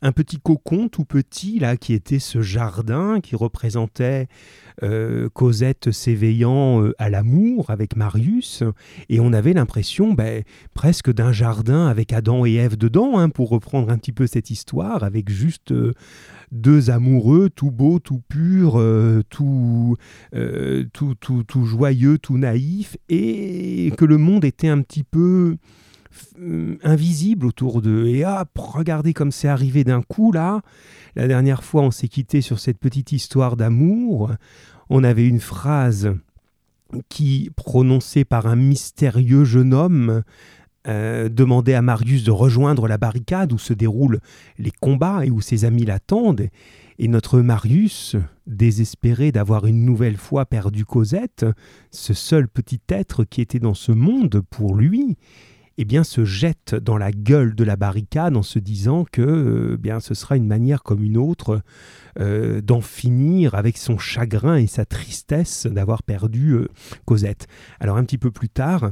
un petit cocon tout petit là qui était ce jardin qui représentait euh, Cosette s'éveillant euh, à l'amour avec Marius. Et on avait l'impression ben, presque d'un jardin avec Adam et Ève dedans hein, pour reprendre un petit peu cette histoire avec juste euh, deux amoureux tout beaux tout purs tout, tout, tout, tout joyeux tout naïf et que le monde était un petit peu invisible autour d'eux. Et hop, regardez comme c'est arrivé d'un coup là. La dernière fois, on s'est quitté sur cette petite histoire d'amour. On avait une phrase qui, prononcée par un mystérieux jeune homme, euh, demandait à Marius de rejoindre la barricade où se déroulent les combats et où ses amis l'attendent. Et notre Marius, désespéré d'avoir une nouvelle fois perdu Cosette, ce seul petit être qui était dans ce monde pour lui, eh se jette dans la gueule de la barricade en se disant que euh, bien, ce sera une manière comme une autre euh, d'en finir avec son chagrin et sa tristesse d'avoir perdu euh, Cosette. Alors un petit peu plus tard,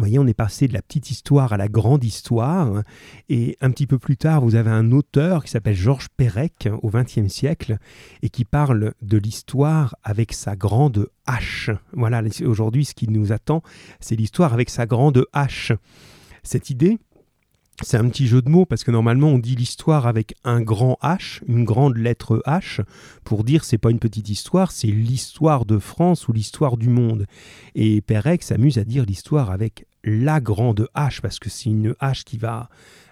vous voyez, on est passé de la petite histoire à la grande histoire. Et un petit peu plus tard, vous avez un auteur qui s'appelle Georges Perec au XXe siècle et qui parle de l'histoire avec sa grande hache. Voilà, aujourd'hui, ce qui nous attend, c'est l'histoire avec sa grande hache. Cette idée, c'est un petit jeu de mots parce que normalement on dit l'histoire avec un grand H, une grande lettre H, pour dire c'est pas une petite histoire, c'est l'histoire de France ou l'histoire du monde. Et Pérec s'amuse à dire l'histoire avec la grande hache parce que c'est une hache qui va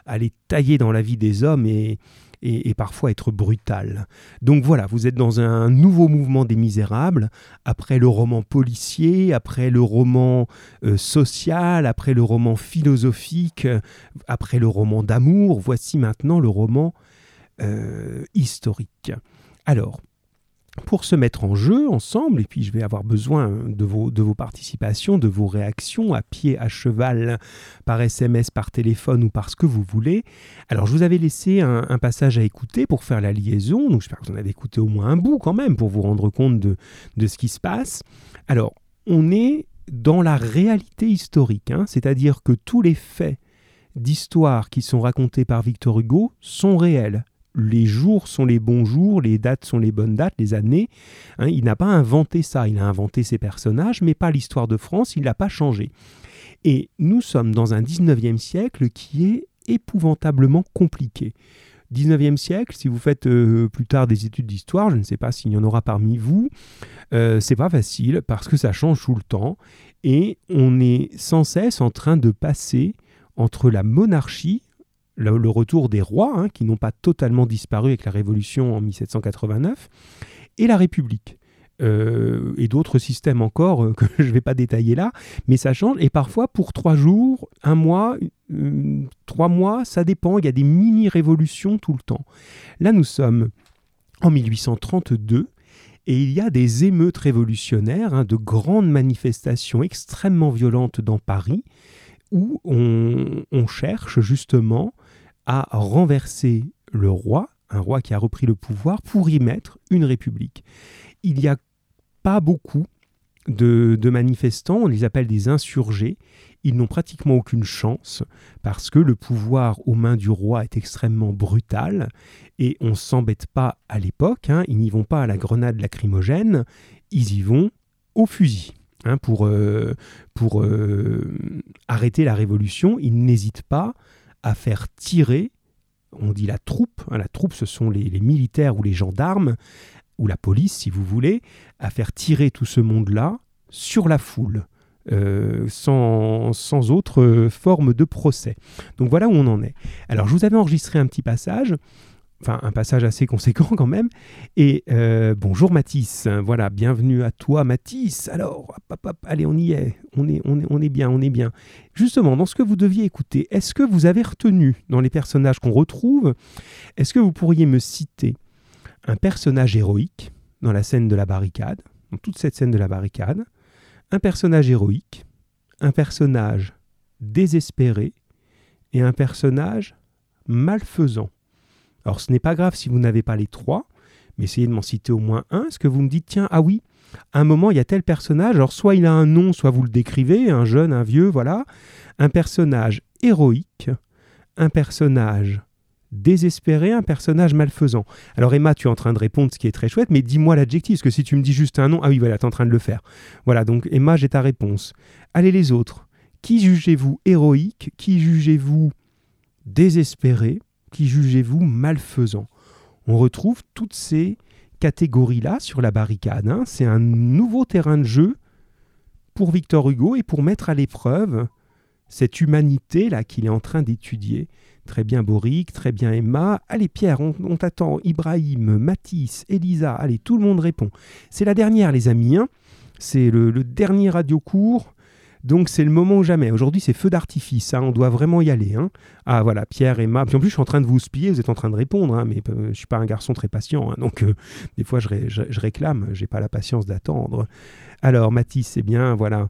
aller tailler dans la vie des hommes et, et, parfois être brutal. Donc voilà, vous êtes dans un nouveau mouvement des Misérables, après le roman policier, après le roman euh, social, après le roman philosophique, après le roman d'amour, voici maintenant le roman euh, historique. Alors, pour se mettre en jeu ensemble, et puis je vais avoir besoin de vos, participations, de vos réactions à pied, à cheval, par SMS, par téléphone ou par ce que vous voulez. Alors je vous avais laissé un, passage à écouter pour faire la liaison, donc j'espère que vous en avez écouté au moins un bout quand même pour vous rendre compte de, de ce qui se passe. Alors on est dans la réalité historique, hein, c'est-à-dire que tous les faits d'histoire qui sont racontés par Victor Hugo sont réels les jours sont les bons jours, les dates sont les bonnes dates, les années. Hein, il n'a pas inventé ça, il a inventé ses personnages, mais pas l'histoire de France, il l'a pas changé. Et nous sommes dans un 19e siècle qui est épouvantablement compliqué. 19e siècle, si vous faites euh, plus tard des études d'histoire, je ne sais pas s'il y en aura parmi vous, euh, c'est pas facile parce que ça change tout le temps et on est sans cesse en train de passer entre la monarchie, le, retour des rois, hein, qui n'ont pas totalement disparu avec la Révolution en 1789, et la République. Euh, et d'autres systèmes encore euh, que je ne vais pas détailler là, mais ça change. Et parfois, pour trois jours, un mois, euh, trois mois, ça dépend. Il y a des mini-révolutions tout le temps. Là, nous sommes en 1832. Et il y a des émeutes révolutionnaires, hein, de grandes manifestations extrêmement violentes dans Paris, où on, on cherche justement à renverser le roi, un roi qui a repris le pouvoir, pour y mettre une république. Il n'y a pas beaucoup de, manifestants, on les appelle des insurgés, ils n'ont pratiquement aucune chance parce que le pouvoir aux mains du roi est extrêmement brutal et on ne s'embête pas à l'époque, hein. ils n'y vont pas à la grenade lacrymogène, ils y vont au fusil. Hein, pour, euh, pour euh, arrêter la révolution, ils n'hésitent pas à faire tirer, on dit la troupe, hein, la troupe ce sont les, militaires ou les gendarmes, ou la police si vous voulez, à faire tirer tout ce monde-là sur la foule. Euh, sans, sans, autre forme de procès. Donc voilà où on en est. Alors je vous avais enregistré un petit passage enfin un passage assez conséquent quand même. Et euh, bonjour Mathis, voilà, bienvenue à toi Mathis. Alors, allez, on y est. On est, on est, on est bien, on est bien. Justement, dans ce que vous deviez écouter, est-ce que vous avez retenu dans les personnages qu'on retrouve, est-ce que vous pourriez me citer un personnage héroïque dans la scène de la barricade, dans toute cette scène de la barricade, un personnage héroïque, un personnage désespéré et un personnage malfaisant? Alors ce n'est pas grave si vous n'avez pas les trois, mais essayez de m'en citer au moins un. Est-ce que vous me dites, tiens, ah oui, à un moment, il y a tel personnage, alors soit il a un nom, soit vous le décrivez, un jeune, un vieux, voilà. Un personnage héroïque, un personnage désespéré, un personnage malfaisant. Alors Emma, tu es en train de répondre, ce qui est très chouette, mais dis-moi l'adjectif, parce que si tu me dis juste un nom, ah oui, voilà, tu es en train de le faire. Voilà, donc Emma, j'ai ta réponse. Allez les autres. Qui jugez-vous héroïque? Qui jugez-vous désespéré? Qui jugez-vous malfaisant On retrouve toutes ces catégories-là sur la barricade. Hein. C'est un nouveau terrain de jeu pour Victor Hugo et pour mettre à l'épreuve cette humanité-là qu'il est en train d'étudier. Très bien Boric, très bien Emma. Allez Pierre, on, t'attend. Ibrahim, Matisse, Elisa, allez, tout le monde répond. C'est la dernière les amis, hein. c'est le, dernier radio court. Donc c'est le moment ou jamais. Aujourd'hui c'est feu d'artifice, hein. on doit vraiment y aller. Hein. Ah voilà, Pierre, Emma. Puis en plus je suis en train de vous spier, vous êtes en train de répondre, mais euh, je ne suis pas un garçon très patient, donc euh, des fois je, je, je réclame, j'ai pas la patience d'attendre. Alors Matisse, c'est bien, voilà.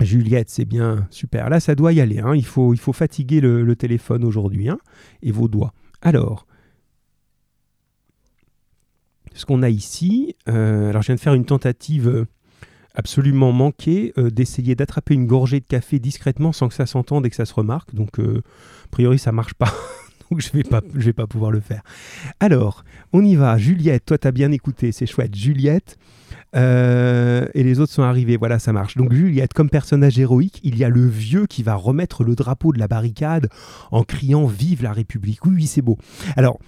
Juliette, c'est bien, super. Là, ça doit y aller. Hein. Il, faut, il faut fatiguer le, téléphone aujourd'hui hein, et vos doigts. Alors, ce qu'on a ici, euh, alors je viens de faire une tentative absolument manquée euh, d'essayer d'attraper une gorgée de café discrètement sans que ça s'entende et que ça se remarque. Donc, a priori, ça marche pas. Donc, je vais vais pas pouvoir le faire. Alors, on y va. Juliette, toi, tu as bien écouté, c'est chouette. Juliette, euh, et les autres sont arrivés. Voilà, ça marche. Donc Juliette, comme personnage héroïque, il y a le vieux qui va remettre le drapeau de la barricade en criant Vive la République. Oui, oui, c'est beau. Alors,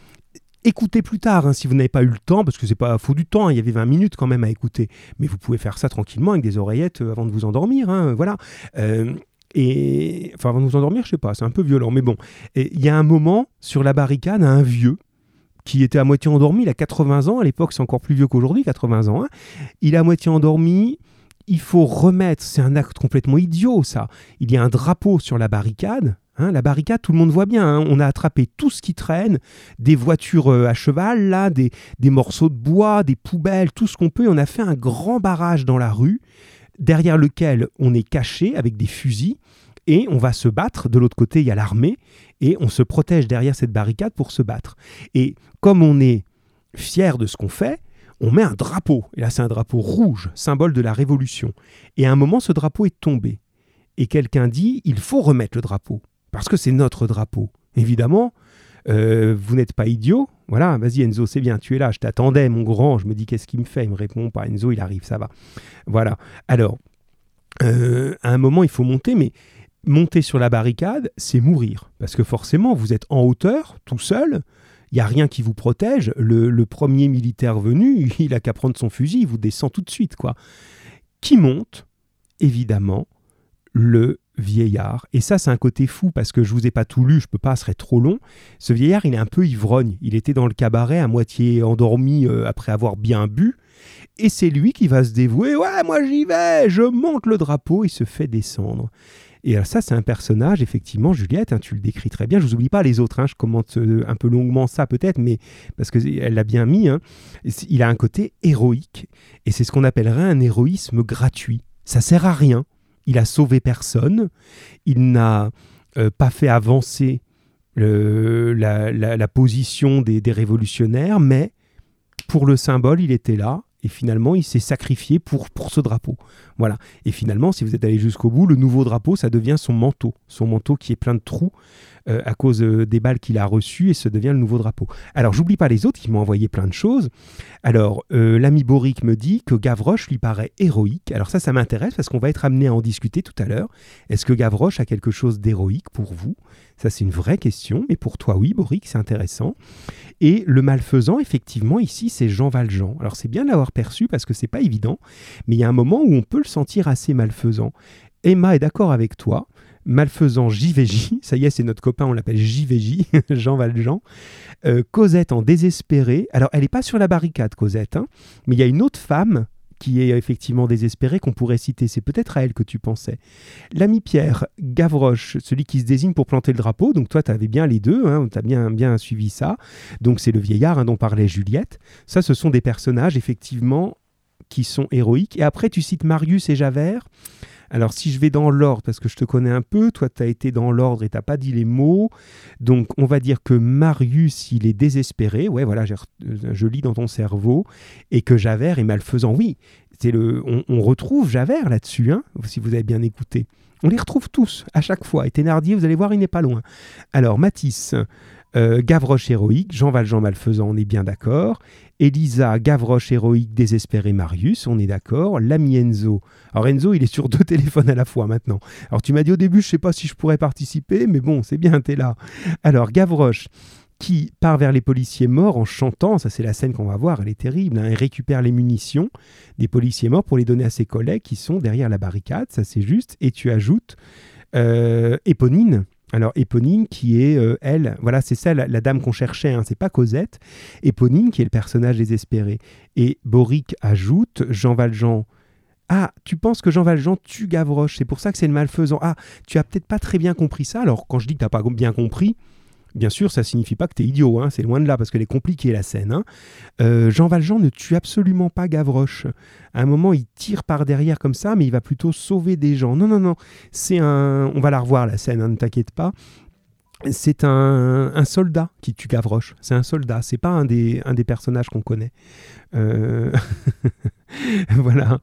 écoutez plus tard hein, si vous n'avez pas eu le temps, parce que c'est pas faux du temps, hein, il y avait 20 minutes quand même à écouter. Mais vous pouvez faire ça tranquillement avec des oreillettes euh, avant de vous endormir. Hein, voilà. Euh, et enfin, avant de vous endormir, je sais pas, c'est un peu violent, mais bon. Il y a un moment sur la barricade, un vieux qui était à moitié endormi, il a 80 ans, à l'époque c'est encore plus vieux qu'aujourd'hui, 80 ans, hein. il est à moitié endormi, il faut remettre, c'est un acte complètement idiot ça, il y a un drapeau sur la barricade, hein. la barricade, tout le monde voit bien. Hein. on a attrapé tout ce qui traîne, des voitures euh, à cheval, là, des, des, morceaux de bois, des poubelles, tout ce qu'on peut. Et on a fait un grand barrage dans la rue, derrière lequel on est caché avec des fusils et on va se battre. De l'autre côté, il y a l'armée et on se protège derrière cette barricade pour se battre. Et comme on est fier de ce qu'on fait, on met un drapeau. Et là, c'est un drapeau rouge, symbole de la révolution. Et à un moment, ce drapeau est tombé. Et quelqu'un dit il faut remettre le drapeau parce que c'est notre drapeau. Évidemment, euh, vous n'êtes pas idiot. Voilà, vas-y Enzo, c'est bien, tu es là, je t'attendais, mon grand. Je me dis qu'est-ce qu'il me fait? Il me répond pas. Enzo, il arrive, ça va. Voilà. Alors, euh, à un moment, il faut monter, mais monter sur la barricade, c'est mourir. Parce que forcément, vous êtes en hauteur, tout seul, il n'y a rien qui vous protège. Le, premier militaire venu, il a qu'à prendre son fusil, il vous descend tout de suite. quoi. Qui monte? Évidemment, le vieillard. Et ça, c'est un côté fou parce que je vous ai pas tout lu, je peux pas, ce serait trop long. Ce vieillard, il est un peu ivrogne. Il était dans le cabaret à moitié endormi euh, après avoir bien bu. Et c'est lui qui va se dévouer. Ouais, moi j'y vais, je monte le drapeau, il se fait descendre. Et ça, c'est un personnage, effectivement, Juliette, hein, tu le décris très bien. Je vous oublie pas les autres, hein, je commente euh, un peu longuement ça peut-être, mais parce qu'elle l'a bien mis. Hein. il a un côté héroïque, et c'est ce qu'on appellerait un héroïsme gratuit. Ça sert à rien. Il a sauvé personne. Il n'a euh, pas fait avancer la, position des, des révolutionnaires, mais pour le symbole, il était là et finalement il s'est sacrifié pour, pour ce drapeau. Voilà. Et finalement, si vous êtes allé jusqu'au bout, le nouveau drapeau, ça devient son manteau. Son manteau qui est plein de trous euh, à cause euh, des balles qu'il a reçues et ça devient le nouveau drapeau. Alors, j'oublie pas les autres qui m'ont envoyé plein de choses. Alors, euh, l'ami Boric me dit que Gavroche lui paraît héroïque. Alors ça, ça m'intéresse parce qu'on va être amené à en discuter tout à l'heure. Est-ce que Gavroche a quelque chose d'héroïque pour vous? Ça, c'est une vraie question. Mais pour toi, oui, Boric, c'est intéressant. Et le malfaisant, effectivement, ici, c'est Jean Valjean. Alors, c'est bien de l'avoir perçu parce que c'est pas évident, mais il y a un moment où on peut le sentir assez malfaisant. Emma est d'accord avec toi. Malfaisant JVJ, ça y est, c'est notre copain, on l'appelle JVJ, Jean Valjean. Euh, Cosette en désespéré. Alors, elle n'est pas sur la barricade, Cosette, hein, mais il y a une autre femme qui est effectivement désespérée qu'on pourrait citer. C'est peut-être à elle que tu pensais. L'ami Pierre, Gavroche, celui qui se désigne pour planter le drapeau. Donc toi, tu avais bien les deux, hein, tu as bien, bien suivi ça. Donc c'est le vieillard hein, dont parlait Juliette. Ça, ce sont des personnages effectivement qui sont héroïques. Et après, tu cites Marius et Javert. Alors si je vais dans l'ordre, parce que je te connais un peu, toi tu as été dans l'ordre et t'as pas dit les mots, donc on va dire que Marius il est désespéré, ouais voilà, je lis dans ton cerveau, et que Javert est malfaisant. Oui, on, retrouve Javert là-dessus, hein, si vous avez bien écouté. On les retrouve tous à chaque fois. Et Thénardier, vous allez voir, il n'est pas loin. Alors Matisse, euh, Gavroche héroïque, Jean Valjean malfaisant, on est bien d'accord. Elisa, Gavroche héroïque, désespéré Marius, on est d'accord. L'ami Enzo. Alors Enzo, il est sur deux téléphones à la fois maintenant. Alors tu m'as dit au début, je sais pas si je pourrais participer, mais bon, c'est bien, t'es là. Alors Gavroche qui part vers les policiers morts en chantant, ça c'est la scène qu'on va voir, elle est terrible, hein, et récupère les munitions des policiers morts pour les donner à ses collègues qui sont derrière la barricade, ça c'est juste, et tu ajoutes euh, Éponine, alors Éponine qui est, euh, elle, voilà, c'est ça la, dame qu'on cherchait, hein, c'est pas Cosette. Éponine qui est le personnage désespéré. Et Boric ajoute Jean Valjean. Ah, tu penses que Jean Valjean tue Gavroche, c'est pour ça que c'est le malfaisant. Ah, tu as peut-être pas très bien compris ça. Alors quand je dis que tu n'as pas bien compris, Bien sûr, ça signifie pas que tu es idiot, hein, c'est loin de là, parce qu'elle est compliquée la scène. Hein. Euh, Jean Valjean ne tue absolument pas Gavroche. À un moment, il tire par derrière comme ça, mais il va plutôt sauver des gens. Non, non, non, c'est un... On va la revoir la scène, hein, ne t'inquiète pas c'est un, soldat qui tue Gavroche. C'est un soldat, c'est pas un des, personnages qu'on connaît. Euh, voilà.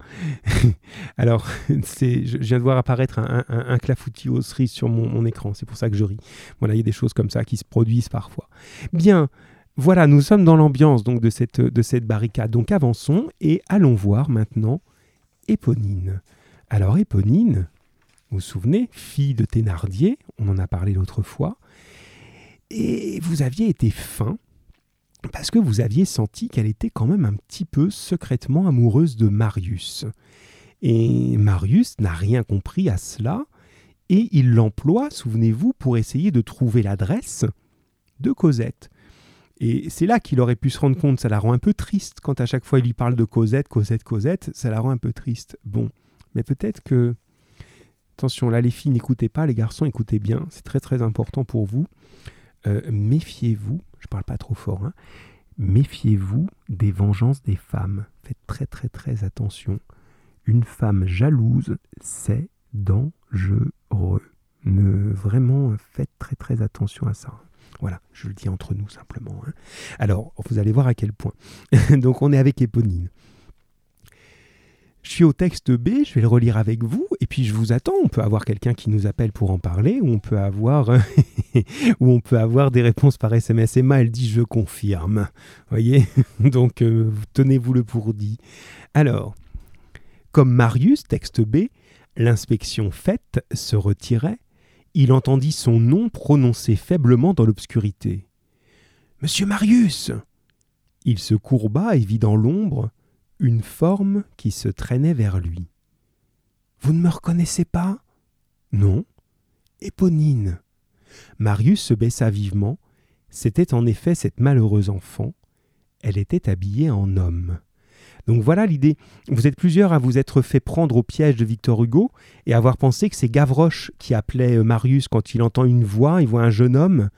Alors, je viens de voir apparaître un, un, clafoutis aux cerises sur mon, écran, c'est pour ça que je ris. Voilà, il y a des choses comme ça qui se produisent parfois. Bien, voilà, nous sommes dans l'ambiance de cette, de cette barricade. Donc avançons et allons voir maintenant Éponine. Alors Éponine, vous vous souvenez, fille de Thénardier, on en a parlé l'autre fois, et vous aviez été fin parce que vous aviez senti qu'elle était quand même un petit peu secrètement amoureuse de Marius. Et Marius n'a rien compris à cela, et il l'emploie, souvenez-vous, pour essayer de trouver l'adresse de Cosette. Et c'est là qu'il aurait pu se rendre compte, ça la rend un peu triste quand à chaque fois il lui parle de Cosette, Cosette, Cosette, ça la rend un peu triste. Bon, mais peut-être que Attention, là les filles n'écoutez pas, les garçons écoutez bien, c'est très très important pour vous. Euh, méfiez-vous, je parle pas trop fort, hein, méfiez-vous des vengeances des femmes. Faites très très très attention. Une femme jalouse, c'est dangereux. Vraiment, faites très très attention à ça. Voilà, je le dis entre nous simplement. Hein. Alors, vous allez voir à quel point. Donc, on est avec Éponine. Je suis au texte B, je vais le relire avec vous, et puis je vous attends. On peut avoir quelqu'un qui nous appelle pour en parler, ou on peut avoir, ou on peut avoir des réponses par SMS. Emma, elle dit je confirme. Voyez? Donc euh, tenez-vous le pour dit. Alors, comme Marius, texte B, l'inspection faite se retirait, il entendit son nom prononcé faiblement dans l'obscurité. Monsieur Marius Il se courba et vit dans l'ombre une forme qui se traînait vers lui. Vous ne me reconnaissez pas? Non. Éponine. Marius se baissa vivement. C'était en effet cette malheureuse enfant. Elle était habillée en homme. Donc voilà l'idée. Vous êtes plusieurs à vous être fait prendre au piège de Victor Hugo et avoir pensé que c'est Gavroche qui appelait Marius quand il entend une voix, il voit un jeune homme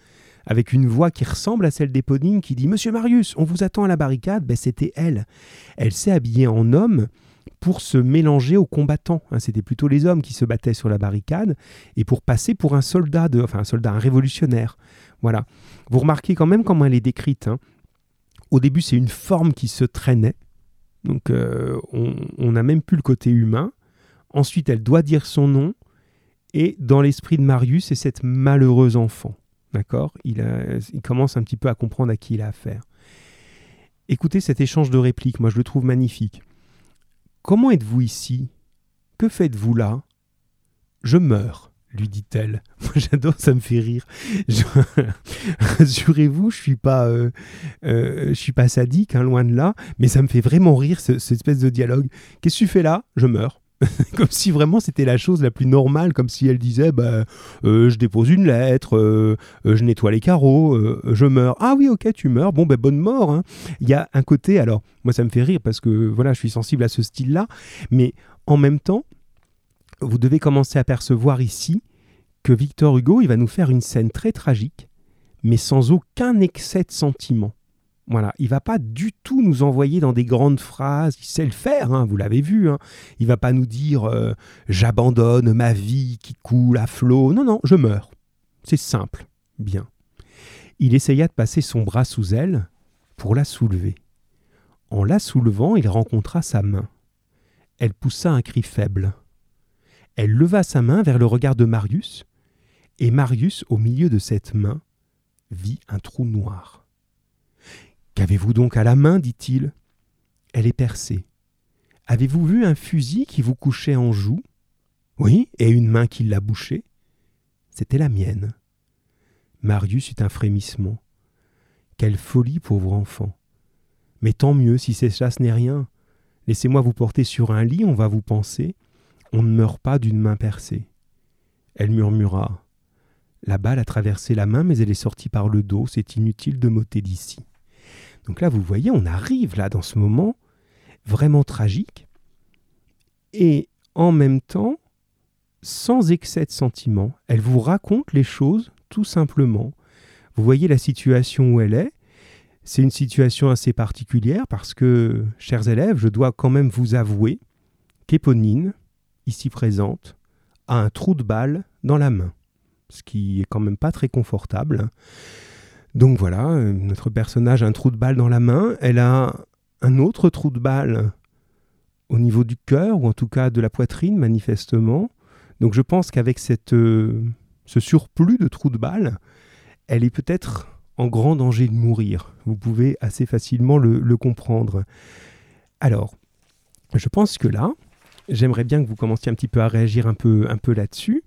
avec une voix qui ressemble à celle d'Éponine qui dit Monsieur Marius, on vous attend à la barricade. Ben, c'était elle. Elle s'est habillée en homme pour se mélanger aux combattants. Hein. C'était plutôt les hommes qui se battaient sur la barricade et pour passer pour un soldat, enfin un soldat, un révolutionnaire. Voilà. Vous remarquez quand même comment elle est décrite. Hein. Au début, c'est une forme qui se traînait. Donc, euh, on n'a même plus le côté humain. Ensuite, elle doit dire son nom. Et dans l'esprit de Marius, c'est cette malheureuse enfant. D'accord? Il, commence un petit peu à comprendre à qui il a affaire. Écoutez cet échange de répliques, moi je le trouve magnifique. Comment êtes-vous ici? Que faites-vous là? Je meurs, lui dit-elle. Moi j'adore, ça me fait rire. Rassurez-vous, je suis euh, euh, suis pas sadique, hein, loin de là, mais ça me fait vraiment rire cette espèce de dialogue. Qu'est-ce que tu fais là? Je meurs. comme si vraiment c'était la chose la plus normale, comme si elle disait bah, euh, je dépose une lettre, euh, euh, je nettoie les carreaux, je meurs. Ah oui, ok, tu meurs. Bon, ben bonne mort. Hein. Il y a un côté, alors moi ça me fait rire parce que voilà, je suis sensible à ce style-là, mais en même temps, vous devez commencer à percevoir ici que Victor Hugo, il va nous faire une scène très tragique, mais sans aucun excès de sentiment. Voilà, il va pas du tout nous envoyer dans des grandes phrases. Il sait le faire, hein, vous l'avez vu. Hein. Il va pas nous dire euh, j'abandonne ma vie qui coule à flot. Non, non, je meurs. C'est simple. Bien. Il essaya de passer son bras sous elle pour la soulever. En la soulevant, il rencontra sa main. elle poussa un cri faible. Elle leva sa main vers le regard de Marius, et Marius, au milieu de cette main, vit un trou noir. Qu'avez-vous donc à la main dit-il? Elle est percée. Avez-vous vu un fusil qui vous couchait en joue? Oui, et une main qui l'a bouché? C'était la mienne. Marius eut un frémissement. Quelle folie, pauvre enfant. Mais tant mieux si c'est ça, ce n'est rien. Laissez-moi vous porter sur un lit, on va vous penser. On ne meurt pas d'une main percée. Elle murmura. La balle a traversé la main, mais elle est sortie par le dos, c'est inutile de m'ôter d'ici. Donc là, vous voyez, on arrive là dans ce moment vraiment tragique, et en même temps, sans excès de sentiment, elle vous raconte les choses tout simplement. Vous voyez la situation où elle est. C'est une situation assez particulière parce que, chers élèves, je dois quand même vous avouer qu'Éponine, ici présente, a un trou de balle dans la main, ce qui est quand même pas très confortable. Donc voilà, euh, notre personnage a un trou de balle dans la main, elle a un autre trou de balle au niveau du cœur, ou en tout cas de la poitrine, manifestement. Donc je pense qu'avec euh, ce surplus de trou de balle, elle est peut-être en grand danger de mourir. Vous pouvez assez facilement le, le comprendre. Alors, je pense que là, j'aimerais bien que vous commenciez un petit peu à réagir un peu, un peu là-dessus.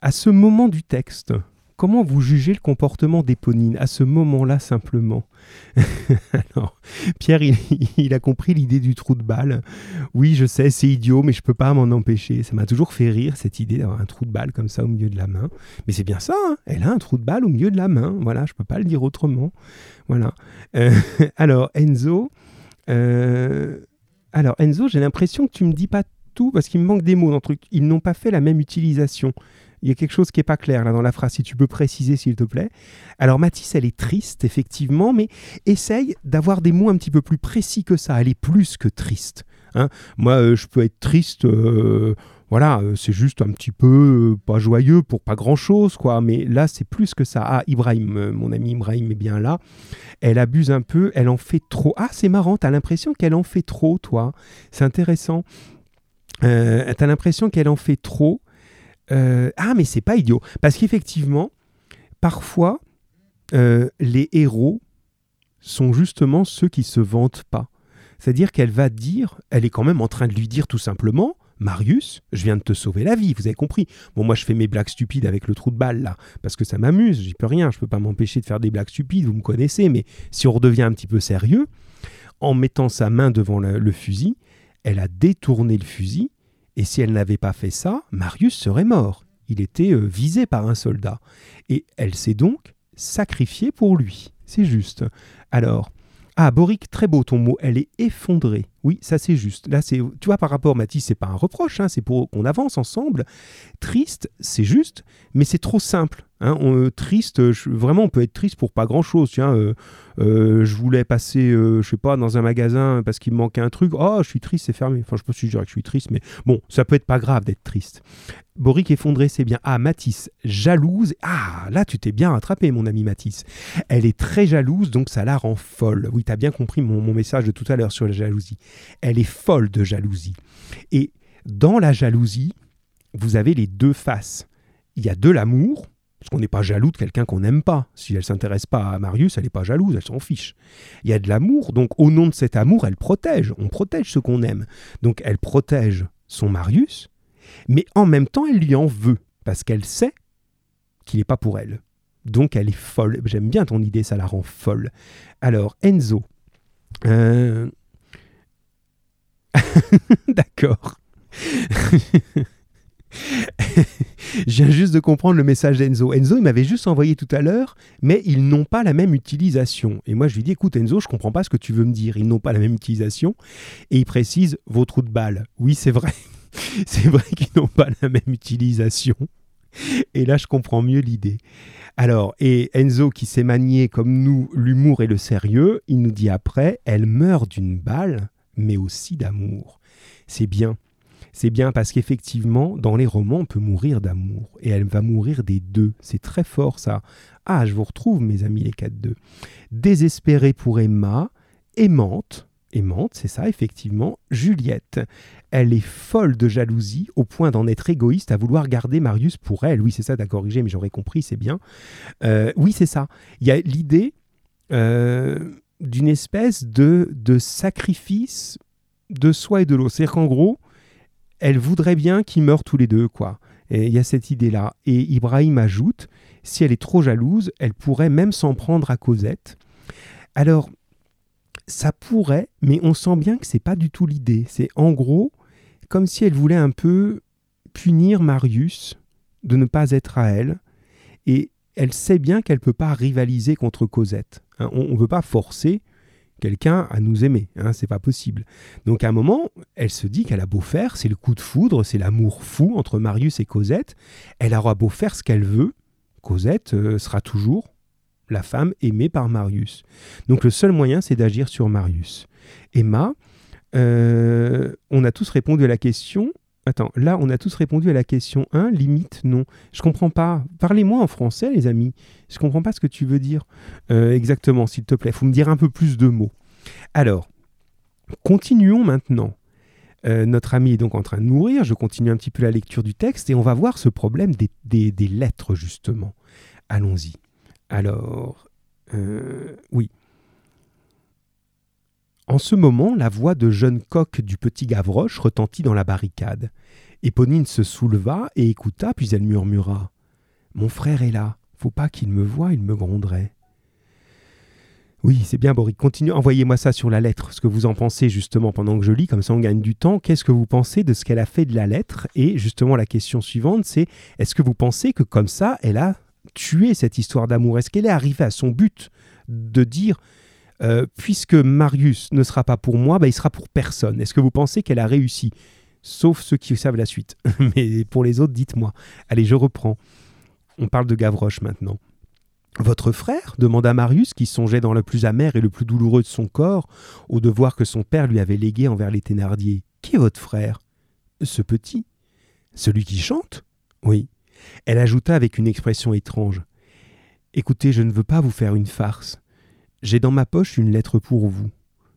À ce moment du texte, comment vous jugez le comportement d'Éponine à ce moment-là simplement? Alors, Pierre, il, a compris l'idée du trou de balle. Oui, je sais, c'est idiot, mais je peux pas m'en empêcher. Ça m'a toujours fait rire cette idée d'avoir un trou de balle comme ça au milieu de la main. Mais c'est bien ça, hein. elle a un trou de balle au milieu de la main. Voilà, je peux pas le dire autrement. Voilà. Euh, alors, Enzo. Euh, alors, Enzo, j'ai l'impression que tu me dis pas tout parce qu'il me manque des mots dans truc. Ils n'ont pas fait la même utilisation il y a quelque chose qui n'est pas clair là dans la phrase, si tu peux préciser s'il te plaît. Alors Mathis, elle est triste, effectivement, mais essaye d'avoir des mots un petit peu plus précis que ça. Elle est plus que triste. Hein. Moi, euh, je peux être triste, euh, voilà, euh, c'est juste un petit peu pas joyeux pour pas grand-chose, quoi. Mais là, c'est plus que ça. Ah, Ibrahim, mon ami Ibrahim est bien là. Elle abuse un peu, elle en fait trop. Ah, c'est marrant, t'as l'impression qu'elle en fait trop, toi. C'est intéressant. t'as l'impression qu'elle en fait trop. Euh, ah, mais c'est pas idiot. Parce qu'effectivement, parfois, euh, les héros sont justement ceux qui se vantent pas. C'est-à-dire qu'elle va dire, elle est quand même en train de lui dire tout simplement, Marius, je viens de te sauver la vie, vous avez compris. Bon, moi je fais mes blagues stupides avec le trou de balle là, parce que ça m'amuse, j'y peux rien, je peux pas m'empêcher de faire des blagues stupides, vous me connaissez, mais si on redevient un petit peu sérieux, en mettant sa main devant le fusil, elle a détourné le fusil et si elle n'avait pas fait ça, Marius serait mort. Il était euh, visé par un soldat. Et elle s'est donc sacrifiée pour lui. C'est juste. Alors, ah, Boric, très beau ton mot. Elle est effondrée. Oui, ça c'est juste. Là, c'est, tu vois, par rapport, Mathis, c'est pas un reproche, hein, c'est pour qu'on avance ensemble. Triste, c'est juste, mais c'est trop simple. Hein. On, triste, vraiment, on peut être triste pour pas grand-chose. Tiens, euh, euh, je voulais passer, euh, je sais pas, dans un magasin parce qu'il me manquait un truc. Oh, je suis triste, c'est fermé. Enfin, je peux dirais que je suis triste, mais bon, ça peut être pas grave d'être triste. Boric effondré, c'est bien. Ah, Matisse, jalouse. Ah, là, tu t'es bien rattrapé, mon ami Matisse. Elle est très jalouse, donc ça la rend folle. Oui, tu as bien compris mon, mon message de tout à l'heure sur la jalousie. Elle est folle de jalousie. Et dans la jalousie, vous avez les deux faces. Il y a de l'amour, parce qu'on n'est pas jaloux de quelqu'un qu'on n'aime pas. Si elle s'intéresse pas à Marius, elle n'est pas jalouse, elle s'en fiche. Il y a de l'amour, donc au nom de cet amour, elle protège. On protège ce qu'on aime. Donc elle protège son Marius, mais en même temps, elle lui en veut, parce qu'elle sait qu'il n'est pas pour elle. Donc elle est folle. J'aime bien ton idée, ça la rend folle. Alors, Enzo. Euh... D'accord. Je viens juste de comprendre le message d'Enzo. Enzo, il m'avait juste envoyé tout à l'heure, mais ils n'ont pas la même utilisation. Et moi, je lui dis, écoute, Enzo, je comprends pas ce que tu veux me dire. Ils n'ont pas la même utilisation. Et il précise vos trous de balle. Oui, c'est vrai. c'est vrai qu'ils n'ont pas la même utilisation. Et là, je comprends mieux l'idée. Alors, et Enzo, qui s'est manié comme nous l'humour et le sérieux, il nous dit après, elle meurt d'une balle, mais aussi d'amour. C'est bien. C'est bien parce qu'effectivement, dans les romans, on peut mourir d'amour. Et elle va mourir des deux. C'est très fort ça. Ah, je vous retrouve, mes amis les 4-2. Désespérée pour Emma, aimante, aimante, c'est ça, effectivement, Juliette. Elle est folle de jalousie au point d'en être égoïste à vouloir garder Marius pour elle. Oui, c'est ça, t'as corrigé, mais j'aurais compris, c'est bien. Euh, oui, c'est ça. Il y a l'idée euh, d'une espèce de, de sacrifice de soi et de l'autre. C'est-à-dire qu'en gros, elle voudrait bien qu'ils meurent tous les deux, quoi. Et il y a cette idée-là. Et Ibrahim ajoute, si elle est trop jalouse, elle pourrait même s'en prendre à Cosette. Alors, ça pourrait, mais on sent bien que c'est pas du tout l'idée. C'est en gros comme si elle voulait un peu punir Marius de ne pas être à elle, et elle sait bien qu'elle peut pas rivaliser contre Cosette. Hein. on ne veut pas forcer quelqu'un à nous aimer, hein, c'est pas possible. Donc à un moment, elle se dit qu'elle a beau faire, c'est le coup de foudre, c'est l'amour fou entre Marius et Cosette. Elle aura beau faire ce qu'elle veut, Cosette euh, sera toujours la femme aimée par Marius. Donc le seul moyen, c'est d'agir sur Marius. Emma, euh, on a tous répondu à la question. Attends, là, on a tous répondu à la question 1, limite non. Je comprends pas. Parlez-moi en français, les amis. Je comprends pas ce que tu veux dire euh, exactement, s'il te plaît. Faut me dire un peu plus de mots. Alors, continuons maintenant. Euh, notre ami est donc en train de mourir. Je continue un petit peu la lecture du texte et on va voir ce problème des lettres, justement. Allons-y. Alors, euh, oui. En ce moment, la voix de jeune coq du petit Gavroche retentit dans la barricade. Éponine se souleva et écouta, puis elle murmura Mon frère est là. Faut pas qu'il me voie, il me gronderait. Oui, c'est bien, Boric. Continue, envoyez-moi ça sur la lettre, ce que vous en pensez justement pendant que je lis, comme ça on gagne du temps. Qu'est-ce que vous pensez de ce qu'elle a fait de la lettre? Et justement, la question suivante, c'est est-ce que vous pensez que comme ça, elle a tuer cette histoire d'amour? Est-ce qu'elle est arrivée à son but de dire euh, puisque Marius ne sera pas pour moi, bah, il sera pour personne Est-ce que vous pensez qu'elle a réussi? Sauf ceux qui savent la suite. Mais pour les autres, dites-moi. Allez, je reprends. On parle de Gavroche maintenant. Votre frère demanda Marius, qui songeait dans le plus amer et le plus douloureux de son corps au devoir que son père lui avait légué envers les Thénardier. Qui est votre frère? Ce petit. Celui qui chante? Oui. Elle ajouta avec une expression étrange. Écoutez, je ne veux pas vous faire une farce. J'ai dans ma poche une lettre pour vous,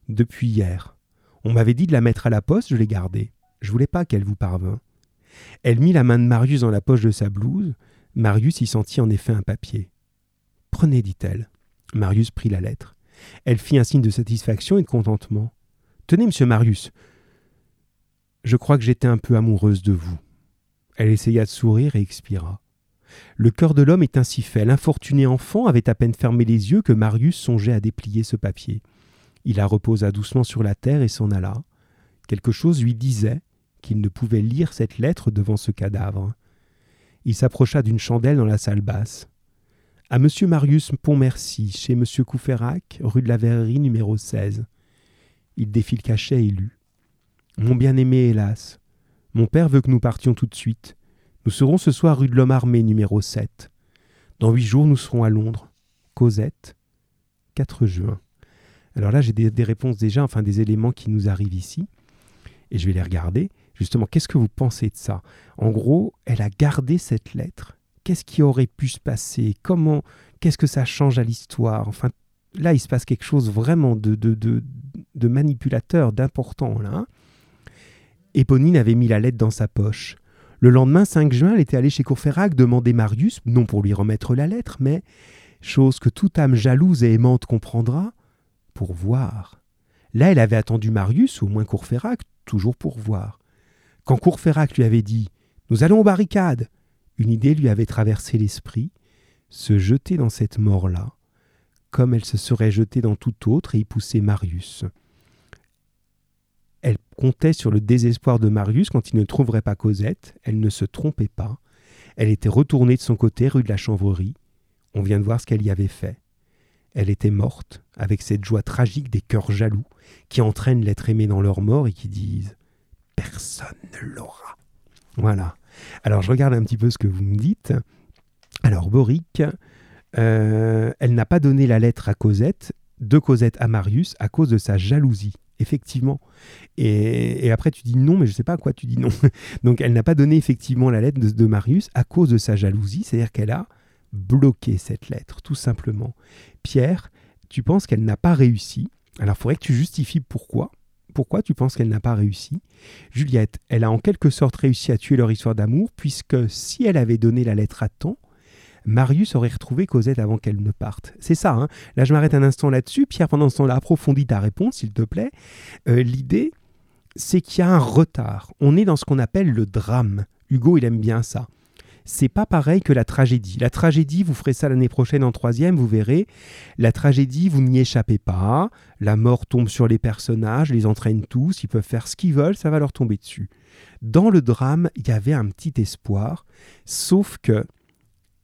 depuis hier. On m'avait dit de la mettre à la poste, je l'ai gardée. Je voulais pas qu'elle vous parvint. Elle mit la main de Marius dans la poche de sa blouse. Marius y sentit en effet un papier. Prenez, dit-elle. Marius prit la lettre. Elle fit un signe de satisfaction et de contentement. Tenez, monsieur Marius, je crois que j'étais un peu amoureuse de vous. Elle essaya de sourire et expira. Le cœur de l'homme est ainsi fait. L'infortuné enfant avait à peine fermé les yeux que Marius songeait à déplier ce papier. Il la reposa doucement sur la terre et s'en alla. Quelque chose lui disait qu'il ne pouvait lire cette lettre devant ce cadavre. Il s'approcha d'une chandelle dans la salle basse. À Monsieur Marius Pontmercy, chez Monsieur Couférac, rue de la Verrerie numéro 16. Il défit le cachet et lut. Mon bien-aimé, hélas, mon père veut que nous partions tout de suite. Nous serons ce soir rue de l'Homme Armé, numéro 7. Dans huit jours, nous serons à Londres. Cosette, 4 juin. Alors là, j'ai des, réponses déjà, enfin des éléments qui nous arrivent ici. Et je vais les regarder. Justement, qu'est-ce que vous pensez de ça? En gros, elle a gardé cette lettre. Qu'est-ce qui aurait pu se passer? Comment Qu'est-ce que ça change à l'histoire? Enfin, là, il se passe quelque chose vraiment de, de, de, de manipulateur, d'important, là. Hein. Éponine avait mis la lettre dans sa poche. Le lendemain, 5 juin, elle était allée chez Courfeyrac demander Marius, non pour lui remettre la lettre, mais, chose que toute âme jalouse et aimante comprendra, pour voir. Là, elle avait attendu Marius, ou au moins Courfeyrac, toujours pour voir. Quand Courfeyrac lui avait dit Nous allons aux barricades, une idée lui avait traversé l'esprit se jeter dans cette mort-là, comme elle se serait jetée dans tout autre et y pousser Marius. Elle comptait sur le désespoir de Marius quand il ne trouverait pas Cosette. Elle ne se trompait pas. Elle était retournée de son côté rue de la Chanvrerie. On vient de voir ce qu'elle y avait fait. Elle était morte, avec cette joie tragique des cœurs jaloux qui entraînent l'être aimé dans leur mort et qui disent Personne ne l'aura. Voilà. Alors je regarde un petit peu ce que vous me dites. Alors Boric, euh, elle n'a pas donné la lettre à Cosette, de Cosette à Marius, à cause de sa jalousie effectivement. Et, après, tu dis non, mais je ne sais pas à quoi tu dis non. Donc, elle n'a pas donné effectivement la lettre de, Marius à cause de sa jalousie, c'est-à-dire qu'elle a bloqué cette lettre, tout simplement. Pierre, tu penses qu'elle n'a pas réussi Alors, il faudrait que tu justifies pourquoi. Pourquoi tu penses qu'elle n'a pas réussi Juliette, elle a en quelque sorte réussi à tuer leur histoire d'amour, puisque si elle avait donné la lettre à temps, Marius aurait retrouvé Cosette avant qu'elle ne parte. C'est ça, hein là je m'arrête un instant là-dessus. Pierre, pendant ce temps-là, approfondis ta réponse, s'il te plaît. Euh, l'idée, c'est qu'il y a un retard. On est dans ce qu'on appelle le drame. Hugo, il aime bien ça c'est pas pareil que la tragédie. La tragédie, vous ferez ça l'année prochaine en troisième, vous verrez. La tragédie, vous n'y échappez pas. La mort tombe sur les personnages, les entraîne tous, ils peuvent faire ce qu'ils veulent, ça va leur tomber dessus. Dans le drame, il y avait un petit espoir, sauf que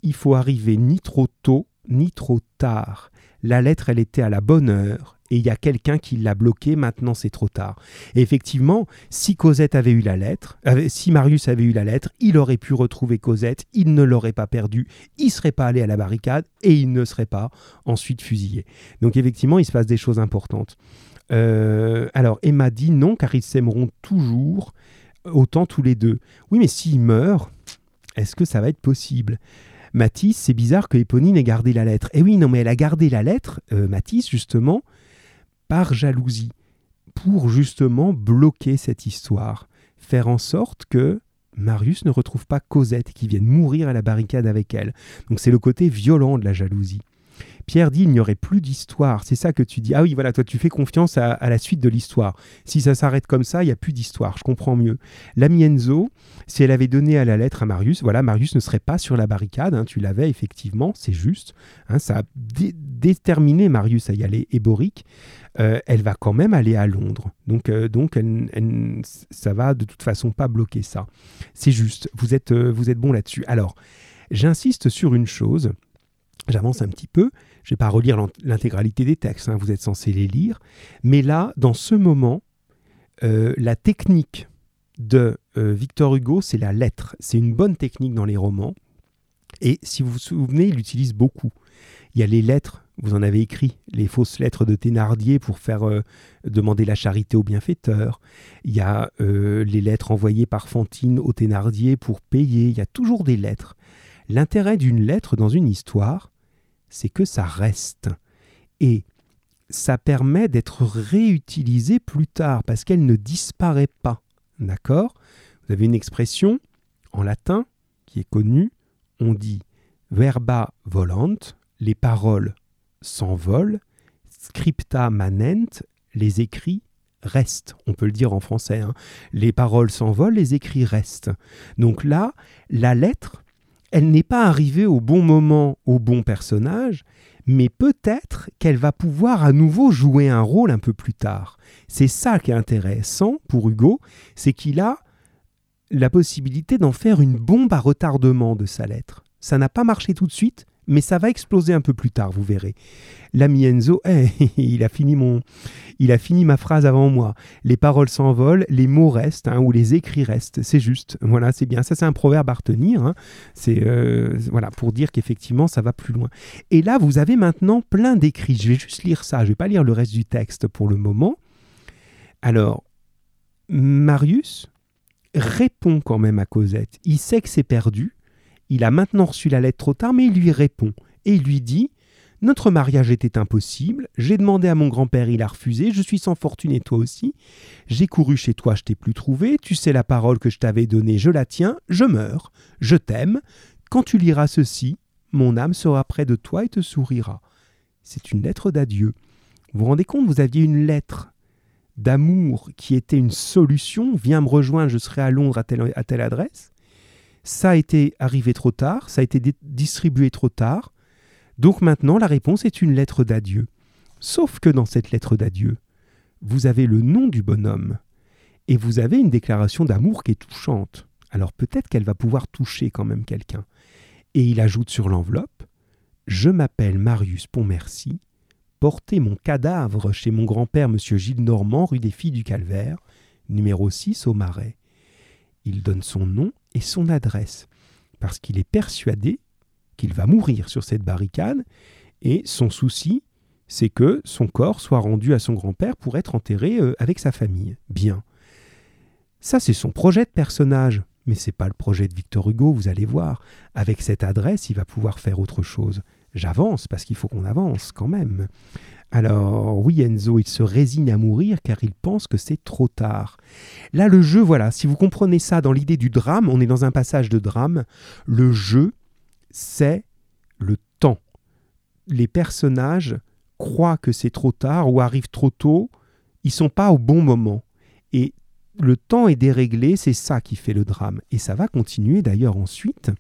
il faut arriver ni trop tôt ni trop tard. La lettre, elle était à la bonne heure, et il y a quelqu'un qui l'a bloqué, maintenant c'est trop tard. Et effectivement, si Cosette avait eu la lettre, si Marius avait eu la lettre, il aurait pu retrouver Cosette, il ne l'aurait pas perdu, il serait pas allé à la barricade et il ne serait pas ensuite fusillé. Donc effectivement, il se passe des choses importantes. Euh, alors Emma dit non, car ils s'aimeront toujours autant tous les deux. Oui, mais s'il meurt, est-ce que ça va être possible? Mathis, c'est bizarre que Éponine ait gardé la lettre. Eh oui, non, mais elle a gardé la lettre, euh, Mathis, justement, par jalousie, pour justement bloquer cette histoire, faire en sorte que Marius ne retrouve pas Cosette qui vienne mourir à la barricade avec elle. Donc c'est le côté violent de la jalousie. Pierre dit il n'y aurait plus d'histoire. C'est ça que tu dis. Ah oui, voilà, toi tu fais confiance à, la suite de l'histoire. Si ça s'arrête comme ça, il n'y a plus d'histoire. Je comprends mieux. La Mienzo, si elle avait donné à la lettre à Marius, voilà, Marius ne serait pas sur la barricade. Hein, tu l'avais effectivement, c'est juste. Hein, ça a déterminé Marius à y aller. Et Boric, euh, elle va quand même aller à Londres. Donc, euh, donc ça va de toute façon pas bloquer ça. C'est juste. Vous êtes, euh, vous êtes bon là-dessus. Alors, j'insiste sur une chose. J'avance un petit peu. Je ne vais pas relire l'intégralité des textes, hein, vous êtes censé les lire. Mais là, dans ce moment, euh, la technique de euh, Victor Hugo, c'est la lettre. C'est une bonne technique dans les romans. Et si vous vous souvenez, il l'utilise beaucoup. Il y a les lettres, vous en avez écrit, les fausses lettres de Thénardier pour faire euh, demander la charité au bienfaiteur. Il y a les lettres envoyées par Fantine au Thénardier pour payer. Il y a toujours des lettres. L'intérêt d'une lettre dans une histoire, c'est que ça reste. Et ça permet d'être réutilisé plus tard parce qu'elle ne disparaît pas. D'accord? Vous avez une expression en latin qui est connue. On dit verba volant, les paroles s'envolent, scripta manent, les écrits restent. On peut le dire en français. Hein. Les paroles s'envolent, les écrits restent. Donc là, la lettre, elle n'est pas arrivée au bon moment, au bon personnage, mais peut-être qu'elle va pouvoir à nouveau jouer un rôle un peu plus tard. C'est ça qui est intéressant pour Hugo, c'est qu'il a la possibilité d'en faire une bombe à retardement de sa lettre. Ça n'a pas marché tout de suite, mais ça va exploser un peu plus tard, vous verrez. L'ami Enzo, eh, il, a fini mon, il a fini ma phrase avant moi. Les paroles s'envolent, les mots restent, hein, ou les écrits restent. C'est juste. Voilà, c'est bien. Ça, c'est un proverbe à retenir. Hein. C'est euh, voilà pour dire qu'effectivement, ça va plus loin. Et là, vous avez maintenant plein d'écrits. Je vais juste lire ça. Je vais pas lire le reste du texte pour le moment. Alors, Marius répond quand même à Cosette. Il sait que c'est perdu. Il a maintenant reçu la lettre trop tard, mais il lui répond et il lui dit Notre mariage était impossible, j'ai demandé à mon grand-père, il a refusé, je suis sans fortune et toi aussi. J'ai couru chez toi, je t'ai plus trouvé, tu sais la parole que je t'avais donnée, je la tiens, je meurs, je t'aime. Quand tu liras ceci, mon âme sera près de toi et te sourira. C'est une lettre d'adieu. Vous vous rendez compte, vous aviez une lettre d'amour qui était une solution, viens me rejoindre, je serai à Londres à telle, à telle adresse ça a été arrivé trop tard, ça a été distribué trop tard. Donc maintenant, la réponse est une lettre d'adieu. Sauf que dans cette lettre d'adieu, vous avez le nom du bonhomme et vous avez une déclaration d'amour qui est touchante. Alors peut-être qu'elle va pouvoir toucher quand même quelqu'un. Et il ajoute sur l'enveloppe Je m'appelle Marius Pontmercy, portez mon cadavre chez mon grand-père M. Gilles Normand, rue des Filles du Calvaire, numéro 6 au Marais. Il donne son nom et son adresse, parce qu'il est persuadé qu'il va mourir sur cette barricade, et son souci, c'est que son corps soit rendu à son grand-père pour être enterré euh, avec sa famille. Bien. Ça, c'est son projet de personnage, mais c'est pas le projet de Victor Hugo, vous allez voir. Avec cette adresse, il va pouvoir faire autre chose. J'avance parce qu'il faut qu'on avance quand même. Alors oui Enzo, il se résigne à mourir car il pense que c'est trop tard. Là le jeu, voilà, si vous comprenez ça dans l'idée du drame, on est dans un passage de drame, le jeu, c'est le temps. Les personnages croient que c'est trop tard ou arrivent trop tôt, ils sont pas au bon moment. Et le temps est déréglé, c'est ça qui fait le drame. Et ça va continuer d'ailleurs ensuite.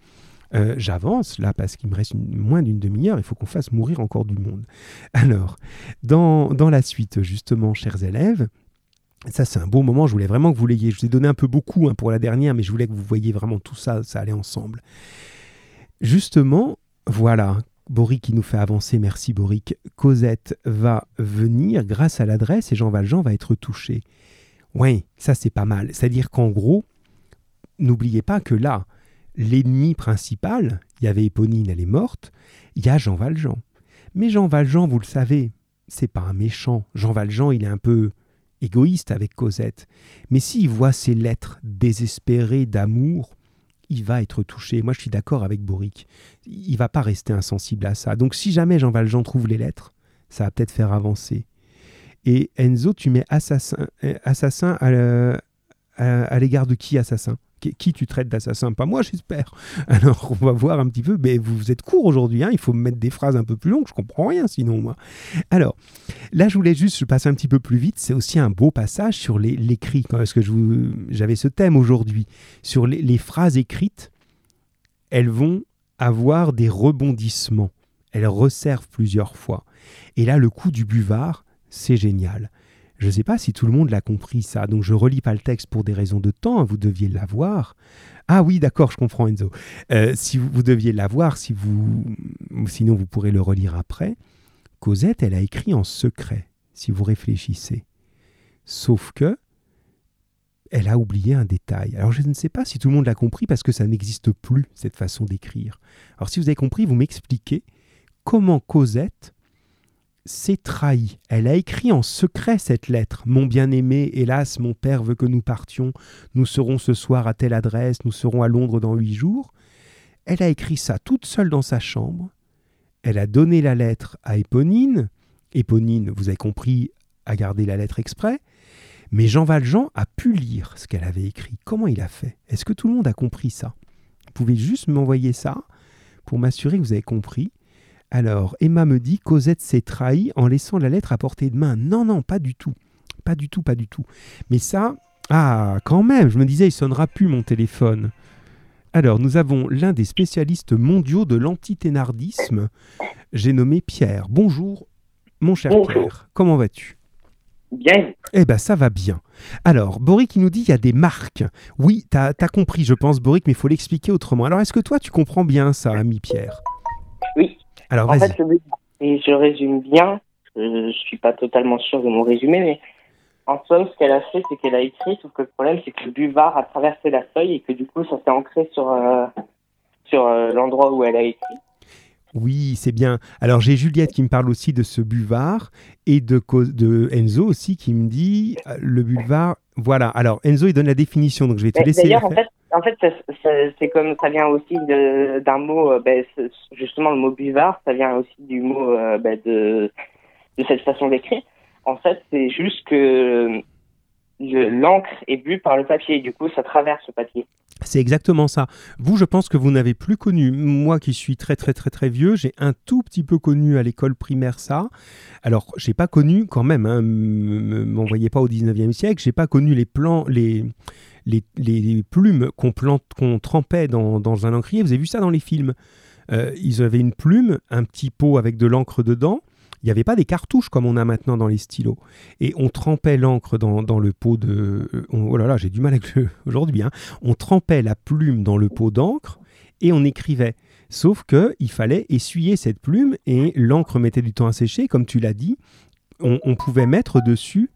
Euh, j'avance là parce qu'il me reste moins d'une demi-heure, il faut qu'on fasse mourir encore du monde. Alors, dans, dans la suite, justement, chers élèves, ça c'est un beau moment, je voulais vraiment que vous l'ayez. Je vous ai donné un peu beaucoup hein, pour la dernière, mais je voulais que vous voyiez vraiment tout ça, ça allait ensemble. Justement, voilà, Boric qui nous fait avancer, merci Boric. Cosette va venir grâce à l'adresse et Jean Valjean va être touché. Oui, ça c'est pas mal. C'est-à-dire qu'en gros, n'oubliez pas que là, l'ennemi principal, il y avait Éponine, elle est morte, il y a Jean Valjean. Mais Jean Valjean, vous le savez, c'est pas un méchant. Jean Valjean, il est un peu égoïste avec Cosette. Mais s'il voit ces lettres désespérées d'amour, il va être touché. Moi, je suis d'accord avec Boric. Il va pas rester insensible à ça. Donc, si jamais Jean Valjean trouve les lettres, ça va peut-être faire avancer. Et Enzo, tu mets assassin, euh, assassin à l'égard de qui assassin? Qui tu traites d'assassin Pas moi, j'espère. Alors, on va voir un petit peu. Mais vous, êtes court aujourd'hui, hein il faut me mettre des phrases un peu plus longues, je comprends rien sinon, moi. Alors, là, je voulais juste, je passe un petit peu plus vite. C'est aussi un beau passage sur l'écrit, parce que j'avais ce thème aujourd'hui. Sur les, les phrases écrites, elles vont avoir des rebondissements. Elles resservent plusieurs fois. Et là, le coup du buvard, c'est génial. Je ne sais pas si tout le monde l'a compris ça, donc je relis pas le texte pour des raisons de temps, vous deviez l'avoir. Ah oui, d'accord, je comprends Enzo. Euh, si vous, deviez l'avoir, si vous, sinon vous pourrez le relire après. Cosette, elle a écrit en secret, si vous réfléchissez. Sauf que elle a oublié un détail. Alors je ne sais pas si tout le monde l'a compris parce que ça n'existe plus, cette façon d'écrire. Alors si vous avez compris, vous m'expliquez comment Cosette s'est trahie. Elle a écrit en secret cette lettre. Mon bien-aimé, hélas, mon père veut que nous partions. Nous serons ce soir à telle adresse, nous serons à Londres dans huit jours. Elle a écrit ça toute seule dans sa chambre. Elle a donné la lettre à Éponine. Éponine, vous avez compris, a gardé la lettre exprès. Mais Jean Valjean a pu lire ce qu'elle avait écrit. Comment il a fait? Est-ce que tout le monde a compris ça? Vous pouvez juste m'envoyer ça pour m'assurer que vous avez compris. Alors, Emma me dit Cosette s'est trahie en laissant la lettre à portée de main. Non, non, pas du tout. Pas du tout, pas du tout. Mais ça, ah, quand même, je me disais, il sonnera plus mon téléphone. Alors, nous avons l'un des spécialistes mondiaux de l'antiténardisme. J'ai nommé Pierre. Bonjour, mon cher Pierre. Comment vas-tu? Bien. Eh ben, ça va bien. Alors, Boric, il nous dit il y a des marques. Oui, tu as, compris, je pense, Boric, mais il faut l'expliquer autrement. Alors, est-ce que toi, tu comprends bien ça, ami Pierre? Oui. Alors, en fait, et je résume bien, je ne suis pas totalement sûr de mon résumé, mais en somme, ce qu'elle a fait, c'est qu'elle a écrit, sauf que le problème, c'est que le buvard a traversé la feuille et que du coup, ça s'est ancré sur, euh, sur euh, l'endroit où elle a écrit. Oui, c'est bien. Alors j'ai Juliette qui me parle aussi de ce buvard et de, de Enzo aussi qui me dit euh, le buvard. Voilà. Alors Enzo il donne la définition, donc je vais te laisser. D'ailleurs, en fait, en fait, c'est comme ça vient aussi d'un mot, euh, ben, justement le mot buvard, ça vient aussi du mot euh, ben, de, de cette façon d'écrire. En fait, c'est juste que l'encre est vue par le papier, du coup, ça traverse le papier. C'est exactement ça. Vous, je pense que vous n'avez plus connu. Moi qui suis très très très très vieux, j'ai un tout petit peu connu à l'école primaire ça. Alors, j'ai pas connu quand même, hein, m'envoyez pas au 19e siècle, j'ai pas connu les plans, les, les, plumes qu'on trempait dans, un encrier. Vous avez vu ça dans les films euh, Ils avaient une plume, un petit pot avec de l'encre dedans. Il n'y avait pas des cartouches comme on a maintenant dans les stylos. Et on trempait l'encre dans, le pot de... Euh, oh là là, j'ai du mal avec aujourd'hui. Hein. On trempait la plume dans le pot d'encre et on écrivait. Sauf qu'il fallait essuyer cette plume et l'encre mettait du temps à sécher. Comme tu l'as dit, on pouvait mettre dessus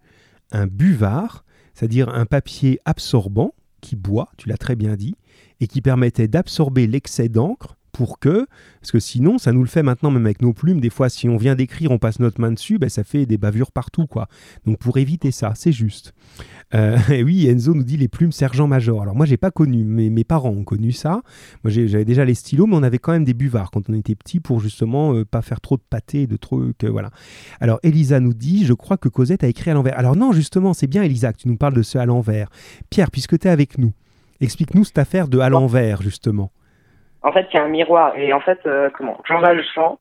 un buvard c'est-à-dire un papier absorbant qui boit, tu l'as très bien dit, et qui permettait d'absorber l'excès d'encre pour que, parce que sinon, ça nous le fait maintenant même avec nos plumes. Des fois, si on vient d'écrire, on passe notre main dessus, ben, ça fait des bavures partout, quoi. Donc pour éviter ça, c'est juste. Euh, et oui, Enzo nous dit les plumes sergent-major. Alors moi, j'ai pas connu, mais mes parents ont connu ça. Moi, j'avais déjà les stylos, mais on avait quand même des buvards quand on était petit pour justement euh, pas faire trop de pâté, de trucs, euh, voilà. Alors Elisa nous dit, je crois que Cosette a écrit à l'envers. Alors non, justement, c'est bien Elisa que tu nous parles de ce à l'envers. Pierre, puisque tu es avec nous, explique-nous cette affaire de à l'envers justement. En fait, il y a un miroir et en fait, comment Jean Valjean,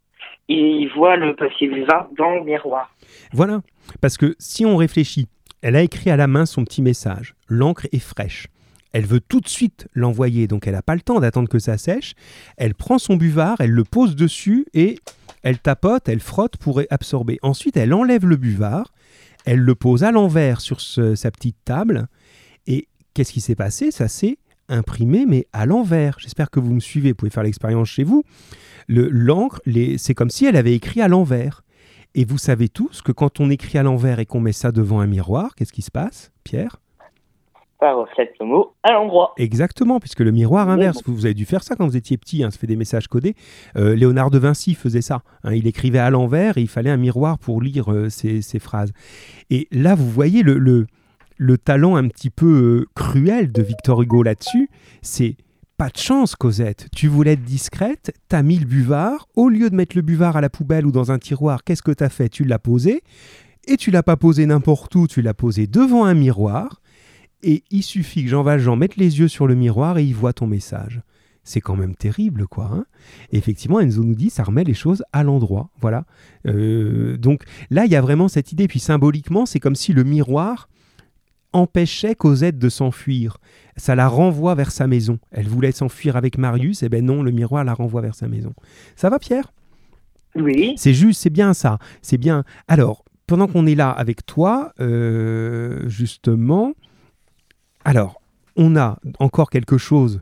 il voit le papier vin dans le miroir. Voilà, parce que si on réfléchit, elle a écrit à la main son petit message. L'encre est fraîche. Elle veut tout de suite l'envoyer, donc elle n'a pas le temps d'attendre que ça sèche. Elle prend son buvard, elle le pose dessus et elle tapote, elle frotte pour absorber. Ensuite, elle enlève le buvard, elle le pose à l'envers sur sa petite table. Et qu'est-ce qui s'est passé? Ça s'est imprimé, mais à l'envers. J'espère que vous me suivez, vous pouvez faire l'expérience chez vous. L'encre, c'est comme si elle avait écrit à l'envers. Et vous savez tous que quand on écrit à l'envers et qu'on met ça devant un miroir, qu'est-ce qui se passe, Pierre? Ça reflète le mot à l'endroit. Exactement, puisque le miroir inverse, vous, avez dû faire ça quand vous étiez petit, hein, ça fait des messages codés. Euh, Léonard de Vinci faisait ça. Hein, il écrivait à l'envers et il fallait un miroir pour lire euh, ses, phrases. Et là, vous voyez le, le, le talent un petit peu euh, cruel de Victor Hugo là-dessus, c'est pas de chance, Cosette. Tu voulais être discrète, t'as mis le buvard. Au lieu de mettre le buvard à la poubelle ou dans un tiroir, qu'est-ce que t'as fait? Tu l'as posé. Et tu l'as pas posé n'importe où, tu l'as posé devant un miroir. Et il suffit que Jean Valjean mette les yeux sur le miroir et il voit ton message. C'est quand même terrible, quoi. Hein effectivement, Enzo nous dit, ça remet les choses à l'endroit. Voilà. Euh, donc là, il y a vraiment cette idée. Puis symboliquement, c'est comme si le miroir empêchait Cosette de s'enfuir. Ça la renvoie vers sa maison. Elle voulait s'enfuir avec Marius, et eh ben non, le miroir la renvoie vers sa maison. Ça va, Pierre? Oui. C'est juste, c'est bien ça. C'est bien. Alors, pendant qu'on est là avec toi, euh, justement, alors, on a encore quelque chose,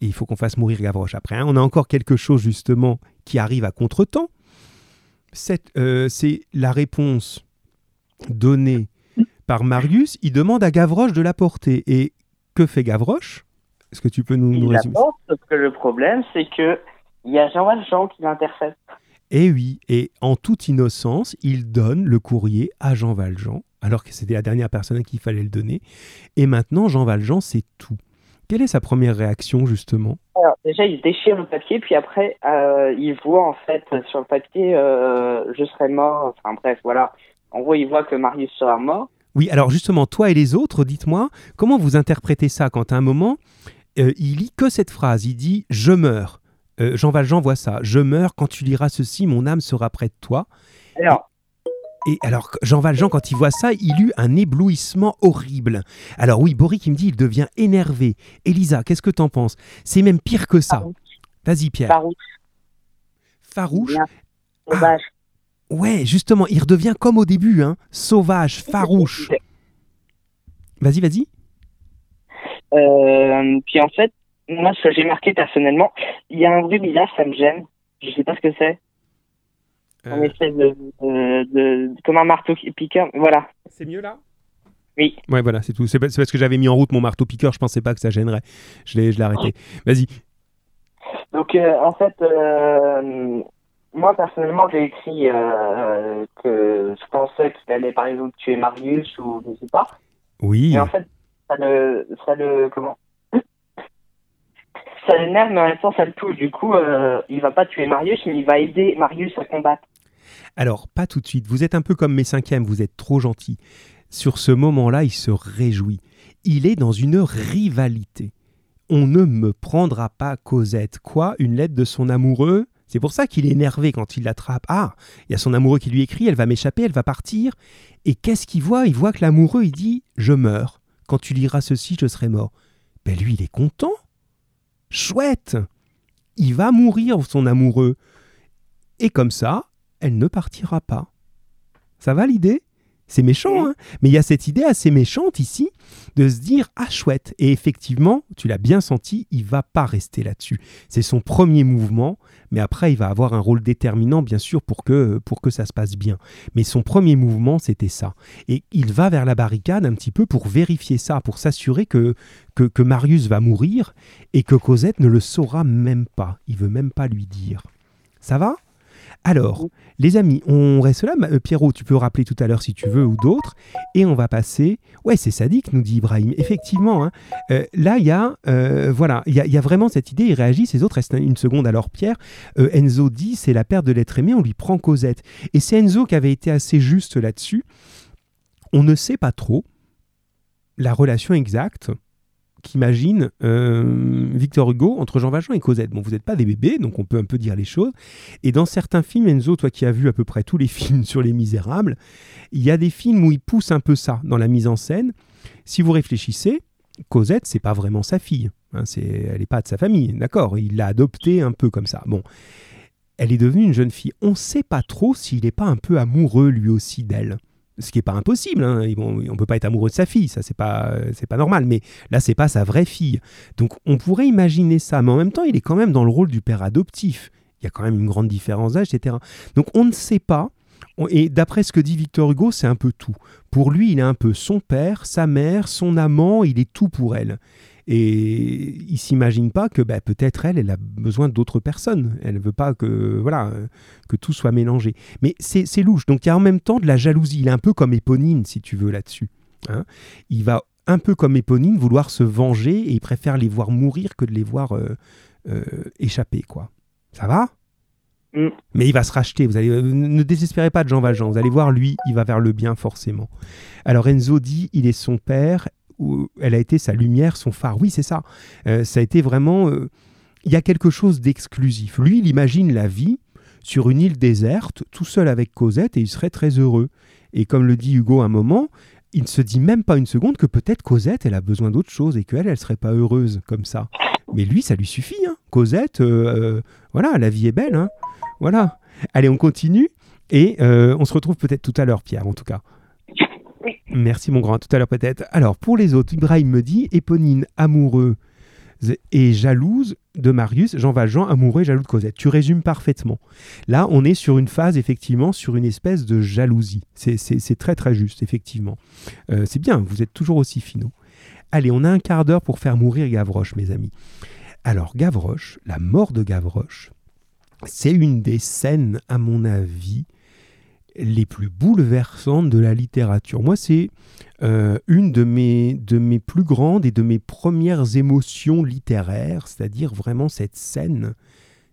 et il faut qu'on fasse mourir Gavroche après, hein. on a encore quelque chose justement qui arrive à contre-temps. Euh, c'est la réponse donnée par Marius, il demande à Gavroche de l'apporter. Et que fait Gavroche? Est-ce que tu peux nous, nous résumer parce que le problème, c'est que il y a Jean Valjean qui l'intercepte. Et eh oui, et en toute innocence, il donne le courrier à Jean Valjean, alors que c'était la dernière personne à qui il fallait le donner. Et maintenant, Jean Valjean sait tout. Quelle est sa première réaction, justement? Alors, déjà, il déchire le papier, puis après, euh, il voit, en fait, sur le papier, euh, je serai mort. Enfin, bref, voilà. En gros, il voit que Marius sera mort. Oui, alors justement, toi et les autres, dites-moi, comment vous interprétez ça quand à un moment, euh, il lit que cette phrase, il dit ⁇ Je meurs euh, Jean Valjean voit ça, ⁇ Je meurs, quand tu liras ceci, mon âme sera près de toi ⁇ Alors, et alors, Jean Valjean, quand il voit ça, il eut un éblouissement horrible. Alors oui, Boric, il me dit, il devient énervé. Elisa, qu'est-ce que t'en penses? C'est même pire que ça. Vas-y, Pierre. Farouche. Farouche. Sauvage. Ouais, justement, il redevient comme au début, hein, sauvage, farouche. Vas-y, vas-y. Euh, puis en fait, moi, ce que j'ai marqué personnellement, il y a un bruit bizarre, ça me gêne. Je sais pas ce que c'est. Euh. espèce de, de, comme un marteau piqueur. Voilà. C'est mieux là? Oui. Ouais, voilà, c'est tout. C'est parce que j'avais mis en route mon marteau piqueur, je pensais pas que ça gênerait. Je l'ai, je l'ai arrêté. Vas-y. Donc, euh, en fait, moi, personnellement, j'ai écrit euh, que je pensais qu'il allait, par exemple, tuer Marius ou je sais pas. Oui. Et en fait, ça le, ça le, comment? Ça l'énerve, mais en même temps, ça le touche. Du coup, euh, il va pas tuer Marius, mais il va aider Marius à combattre. Alors, pas tout de suite. Vous êtes un peu comme mes cinquièmes, vous êtes trop gentil. Sur ce moment-là, il se réjouit. Il est dans une rivalité. On ne me prendra pas Cosette. Quoi? Une lettre de son amoureux? C'est pour ça qu'il est énervé quand il l'attrape. Ah, il y a son amoureux qui lui écrit, elle va m'échapper, elle va partir. Et qu'est-ce qu'il voit? Il voit que l'amoureux, il dit Je meurs. Quand tu liras ceci, je serai mort. Ben lui, il est content. Chouette Il va mourir, son amoureux. Et comme ça, elle ne partira pas. Ça va l'idée? C'est méchant, hein? Mais il y a cette idée assez méchante ici de se dire ah chouette et effectivement tu l'as bien senti il va pas rester là-dessus c'est son premier mouvement mais après il va avoir un rôle déterminant bien sûr pour que pour que ça se passe bien. Mais son premier mouvement c'était ça. Et il va vers la barricade un petit peu pour vérifier ça pour s'assurer que, que que Marius va mourir et que Cosette ne le saura même pas. Il veut même pas lui dire. Ça va? Alors, les amis, on reste là. Euh, Pierrot, tu peux rappeler tout à l'heure si tu veux ou d'autres. Et on va passer. Ouais, c'est sadique, nous dit Ibrahim. Effectivement, hein. euh, là, il y a, euh, voilà, il y, a vraiment cette idée. Il réagit. Ces autres restent une seconde. Alors, Pierre, Enzo dit c'est la perte de l'être aimé. On lui prend Cosette. Et c'est Enzo qui avait été assez juste là-dessus. On ne sait pas trop la relation exacte qu'imagine euh, Victor Hugo entre Jean Valjean et Cosette. Bon, vous n'êtes pas des bébés, donc on peut un peu dire les choses. Et dans certains films, Enzo, toi qui as vu à peu près tous les films sur les misérables, il y a des films où il pousse un peu ça dans la mise en scène. Si vous réfléchissez, Cosette, c'est pas vraiment sa fille. Hein, c'est, elle n'est pas de sa famille, d'accord Il l'a adoptée un peu comme ça. Bon, elle est devenue une jeune fille. On ne sait pas trop s'il n'est pas un peu amoureux lui aussi d'elle ce qui n'est pas impossible. Hein. on ne peut pas être amoureux de sa fille, ça c'est pas c'est pas normal. Mais là c'est pas sa vraie fille. Donc on pourrait imaginer ça, mais en même temps il est quand même dans le rôle du père adoptif. Il y a quand même une grande différence d'âge, etc. Donc on ne sait pas. Et d'après ce que dit Victor Hugo, c'est un peu tout. Pour lui, il est un peu son père, sa mère, son amant, il est tout pour elle. Et il s'imagine pas que bah, peut-être elle, elle a besoin d'autres personnes. Elle ne veut pas que, voilà, que tout soit mélangé. Mais c'est louche. Donc il y a en même temps de la jalousie. Il est un peu comme Éponine, si tu veux, là-dessus. Hein. il va un peu comme Éponine vouloir se venger et il préfère les voir mourir que de les voir euh, euh, échapper. quoi. Ça va? Mm. mais il va se racheter. Vous allez, euh, ne désespérez pas de Jean Valjean. Vous allez voir, lui, il va vers le bien forcément. Alors Enzo dit, il est son père où elle a été sa lumière, son phare. Oui, c'est ça. Euh, ça a été vraiment... Euh, il y a quelque chose d'exclusif. Lui, il imagine la vie sur une île déserte, tout seul avec Cosette, et il serait très heureux. Et comme le dit Hugo un moment, il ne se dit même pas une seconde que peut-être Cosette, elle a besoin d'autre chose et qu'elle, elle serait pas heureuse comme ça. Mais lui, ça lui suffit. Hein. Cosette, euh, voilà, la vie est belle. Hein. Voilà. Allez, on continue. Et on se retrouve peut-être tout à l'heure, Pierre, en tout cas. Merci mon grand, tout à l'heure peut-être. Alors pour les autres, Ibrahim me dit Éponine amoureux et jalouse de Marius, Jean Valjean amoureux et jaloux de Cosette. Tu résumes parfaitement. Là, on est sur une phase, effectivement, sur une espèce de jalousie. C'est très très juste, effectivement. Euh, c'est bien, vous êtes toujours aussi finaux. Allez, on a un quart d'heure pour faire mourir Gavroche, mes amis. Alors, Gavroche, la mort de Gavroche, c'est une des scènes, à mon avis, les plus bouleversantes de la littérature. Moi, c'est euh, une de mes, de mes plus grandes et de mes premières émotions littéraires, c'est-à-dire vraiment cette scène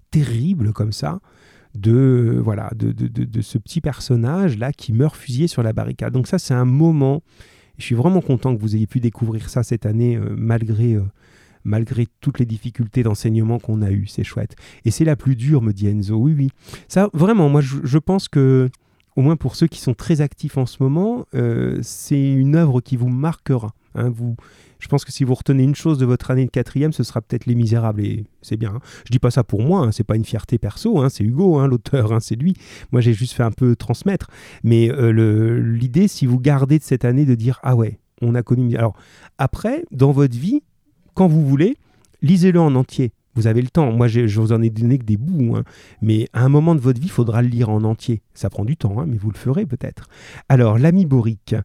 terrible comme ça de voilà de, de, ce petit personnage là qui meurt fusillé sur la barricade. Donc ça, c'est un moment. Je suis vraiment content que vous ayez pu découvrir ça cette année, euh, malgré euh, malgré toutes les difficultés d'enseignement qu'on a eues. C'est chouette. Et c'est la plus dure, me dit Enzo. Oui, oui. Ça, vraiment, moi, je pense que au moins pour ceux qui sont très actifs en ce moment, euh, c'est une œuvre qui vous marquera. Hein. je pense que si vous retenez une chose de votre année de quatrième, ce sera peut-être Les Misérables, et c'est bien. Hein. Je dis pas ça pour moi, hein, c'est pas une fierté perso, hein, c'est Hugo, l'auteur, c'est lui. Moi, j'ai juste fait un peu transmettre. Mais euh, l'idée, si vous gardez de cette année, de dire ah ouais, on a connu. Alors après, dans votre vie, quand vous voulez, lisez-le en entier. Vous avez le temps. Moi, je vous en ai donné que des bouts. Hein. Mais à un moment de votre vie, il faudra le lire en entier. Ça prend du temps, hein, mais vous le ferez peut-être. Alors, l'ami Boric,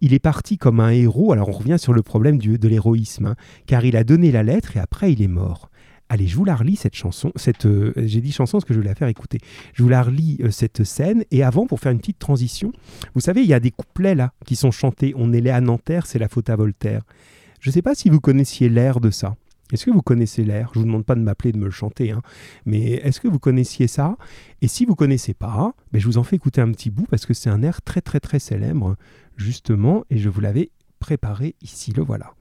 il est parti comme un héros. Alors, on revient sur le problème du, de l'héroïsme. Hein, car il a donné la lettre et après, il est mort. Allez, je vous la relis cette chanson. Cette, euh, j'ai dit chanson parce que je vais la faire écouter. Je vous la relis euh, cette scène. Et avant, pour faire une petite transition, vous savez, il y a des couplets là qui sont chantés. On est là à Nanterre, c'est la faute à Voltaire. Je ne sais pas si vous connaissiez l'air de ça. Est-ce que vous connaissez l'air? Je ne vous demande pas de m'appeler, de me le chanter, hein. mais est-ce que vous connaissiez ça? Et si vous ne connaissez pas, ben je vous en fais écouter un petit bout parce que c'est un air très très très célèbre, justement, et je vous l'avais préparé ici, le voilà.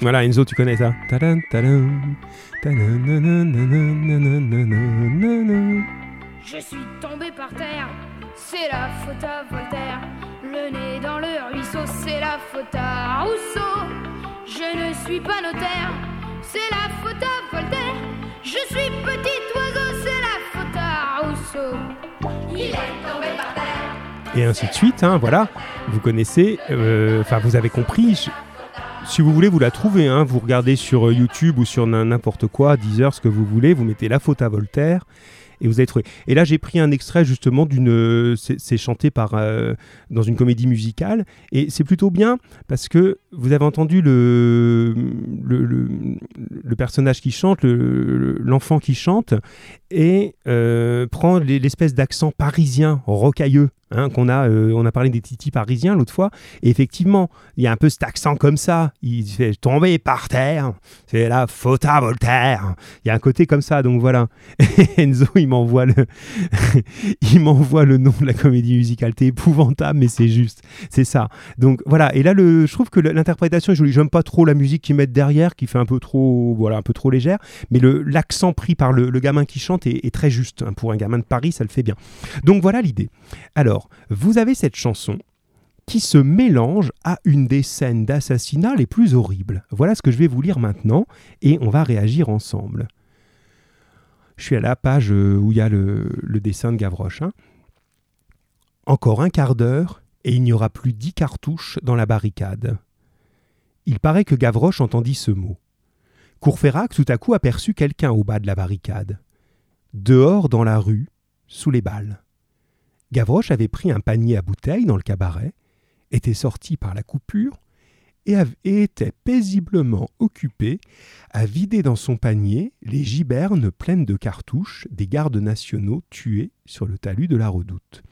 Voilà, Enzo, tu connais ça? Je suis tombé par terre, c'est la faute à Voltaire. Le nez dans le ruisseau, c'est la faute à Rousseau. Je ne suis pas notaire, c'est la faute à Voltaire. Je suis petit oiseau, c'est la faute à Et ainsi de suite, hein, voilà. Vous connaissez, euh, enfin vous avez compris. Si vous voulez, vous la trouvez. Hein, vous regardez sur euh, YouTube ou sur n'importe quoi, Deezer, ce que vous voulez. Vous mettez la faute à Voltaire et vous allez trouver. Et là, j'ai pris un extrait justement d'une. C'est chanté par euh, dans une comédie musicale et c'est plutôt bien parce que vous avez entendu le le, le, personnage qui chante, l'enfant qui chante et euh, prend l'espèce d'accent parisien rocailleux Hein, qu'on a, euh, on a parlé des titis parisiens l'autre fois, et effectivement, il y a un peu cet accent comme ça, il fait tomber par terre, c'est la faute à Voltaire, il y a un côté comme ça, donc voilà. Enzo, il m'envoie le, il m'envoie le nom de la comédie musicale, c'est épouvantable, mais c'est juste, c'est ça. Donc voilà, et là, le, je trouve que l'interprétation est jolie, j'aime pas trop la musique qu'ils mettent derrière, qui fait un peu trop, voilà, un peu trop légère, mais l'accent pris par le, gamin qui chante est, très juste, hein. pour un gamin de Paris, ça le fait bien. Donc voilà l'idée. Alors, vous avez cette chanson qui se mélange à une des scènes d'assassinat les plus horribles. Voilà ce que je vais vous lire maintenant et on va réagir ensemble. Je suis à la page euh, où il y a le, dessin de Gavroche. Hein. Encore un quart d'heure et il n'y aura plus dix cartouches dans la barricade. Il paraît que Gavroche entendit ce mot. Courfeyrac tout à coup aperçut quelqu'un au bas de la barricade. Dehors dans la rue, sous les balles. Gavroche avait pris un panier à bouteilles dans le cabaret, était sorti par la coupure et, était paisiblement occupé à vider dans son panier les gibernes pleines de cartouches des gardes nationaux tués sur le talus de la redoute.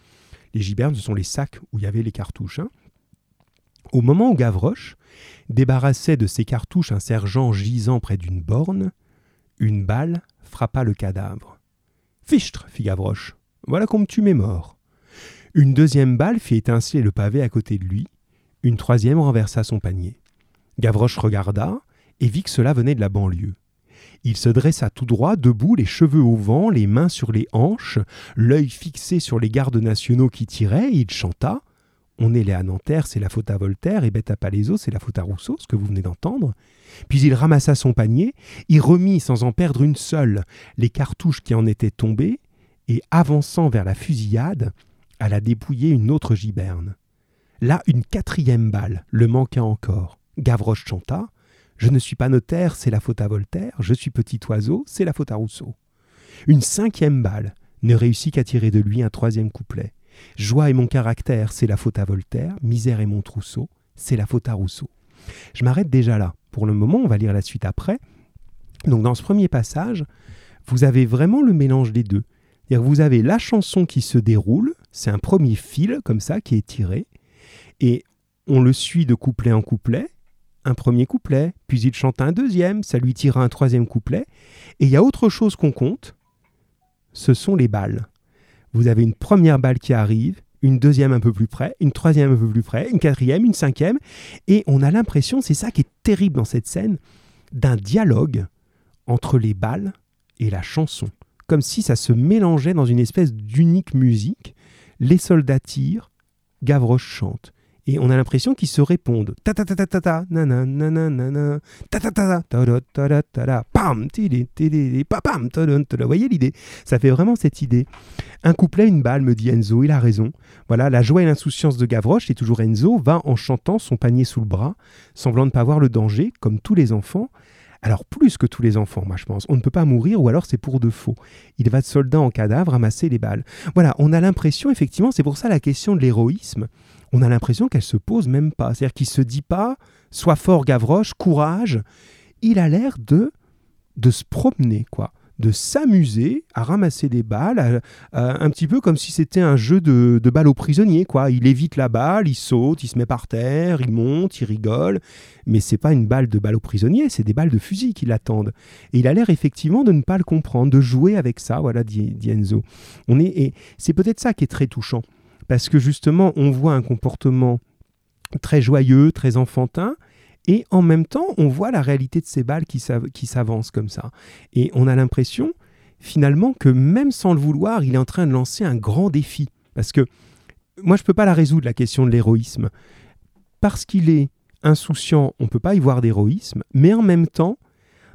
Les gibernes, ce sont les sacs où il y avait les cartouches. Hein. Au moment où Gavroche débarrassait de ses cartouches un sergent gisant près d'une borne, une balle frappa le cadavre. Fichtre, fit Gavroche, voilà qu'on me tue mes morts. Une deuxième balle fit étinceler le pavé à côté de lui, une troisième renversa son panier. Gavroche regarda et vit que cela venait de la banlieue. Il se dressa tout droit, debout, les cheveux au vent, les mains sur les hanches, l'œil fixé sur les gardes nationaux qui tiraient, et il chanta On est les à Nanterre, c'est la faute à Voltaire, et bête à Palaiso, c'est la faute à Rousseau, ce que vous venez d'entendre. Puis il ramassa son panier, y remit sans en perdre une seule les cartouches qui en étaient tombées, et avançant vers la fusillade, à la dépouiller une autre giberne. Là, une quatrième balle le manqua encore. Gavroche chanta Je ne suis pas notaire, c'est la faute à Voltaire, je suis petit oiseau, c'est la faute à Rousseau. Une cinquième balle ne réussit qu'à tirer de lui un troisième couplet. Joie est mon caractère, c'est la faute à Voltaire, misère est mon trousseau, c'est la faute à Rousseau. Je m'arrête déjà là. Pour le moment, on va lire la suite après. Donc dans ce premier passage, vous avez vraiment le mélange des deux. Vous avez la chanson qui se déroule, c'est un premier fil comme ça qui est tiré, et on le suit de couplet en couplet, un premier couplet, puis il chante un deuxième, ça lui tire un troisième couplet, et il y a autre chose qu'on compte, ce sont les balles. Vous avez une première balle qui arrive, une deuxième un peu plus près, une troisième un peu plus près, une quatrième, une cinquième, et on a l'impression, c'est ça qui est terrible dans cette scène, d'un dialogue entre les balles et la chanson. Comme si ça se mélangeait dans une espèce d'unique musique les soldats tirent, Gavroche chante. Et on a l'impression qu'ils se répondent. Ta ta ta ta ta ta, ta ta ta ta, ta ta ta pam, Vous voyez l'idée? Ça fait vraiment cette idée. Un couplet, une balle, me dit Enzo, il a raison. Voilà, la joie et l'insouciance de Gavroche, et toujours Enzo, va en chantant son panier sous le bras, semblant ne pas voir le danger, comme tous les enfants, alors plus que tous les enfants, moi je pense. On ne peut pas mourir ou alors c'est pour de faux. Il va de soldat en cadavre ramasser les balles. Voilà, on a l'impression, effectivement, c'est pour ça la question de l'héroïsme, on a l'impression qu'elle se pose même pas. C'est-à-dire qu'il se dit pas, sois fort Gavroche, courage. Il a l'air de, de se promener, quoi de s'amuser à ramasser des balles, un petit peu comme si c'était un jeu de, de balles aux prisonniers. Quoi. Il évite la balle, il saute, il se met par terre, il monte, il rigole. Mais c'est pas une balle de balle aux prisonniers, c'est des balles de fusil qui l'attendent. Et il a l'air effectivement de ne pas le comprendre, de jouer avec ça, voilà, dit, Enzo. On est, et c'est peut-être ça qui est très touchant. Parce que justement, on voit un comportement très joyeux, très enfantin, et en même temps, on voit la réalité de ces balles qui s'avancent comme ça. Et on a l'impression, finalement, que même sans le vouloir, il est en train de lancer un grand défi. Parce que moi, je ne peux pas la résoudre, la question de l'héroïsme. Parce qu'il est insouciant, on ne peut pas y voir d'héroïsme, mais en même temps,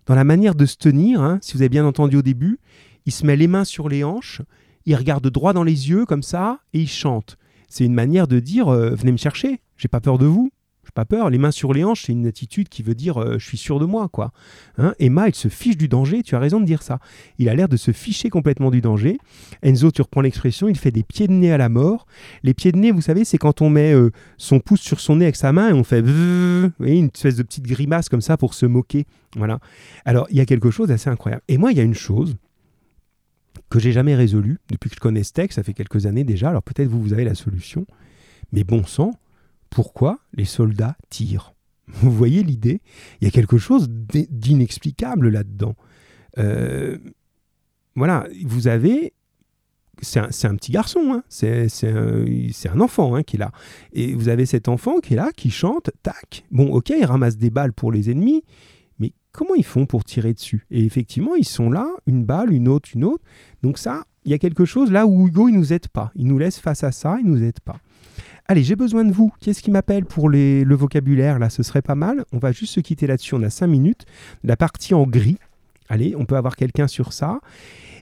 dans la manière de se tenir, hein, si vous avez bien entendu au début, il se met les mains sur les hanches, il regarde droit dans les yeux comme ça et il chante. C'est une manière de dire euh, venez me chercher, j'ai pas peur de vous. J'ai pas peur, les mains sur les hanches, c'est une attitude qui veut dire euh, je suis sûr de moi, quoi. Hein Emma, il se fiche du danger, tu as raison de dire ça. Il a l'air de se ficher complètement du danger. Enzo, tu reprends l'expression, il fait des pieds de nez à la mort. Les pieds de nez, vous savez, c'est quand on met euh, son pouce sur son nez avec sa main et on fait vous une espèce de petite grimace comme ça pour se moquer. Voilà. Alors, il y a quelque chose d'assez incroyable. Et moi, il y a une chose que j'ai jamais résolue depuis que je connais ce texte, ça fait quelques années déjà. Alors peut-être vous, vous avez la solution. Mais bon sang, pourquoi les soldats tirent. Vous voyez l'idée? Il y a quelque chose d'inexplicable là-dedans. Euh, voilà, vous avez... C'est un, petit garçon, hein. c'est un, enfant hein, qui est là. Et vous avez cet enfant qui est là, qui chante, tac. Bon, ok, il ramasse des balles pour les ennemis, mais comment ils font pour tirer dessus? Et effectivement, ils sont là, une balle, une autre, une autre. Donc ça, il y a quelque chose là où Hugo, il nous aide pas. Il nous laisse face à ça, il nous aide pas. Allez, j'ai besoin de vous. Qui est-ce qui m'appelle pour le vocabulaire Là, ce serait pas mal. On va juste se quitter là-dessus. On a cinq minutes. La partie en gris. Allez, on peut avoir quelqu'un sur ça.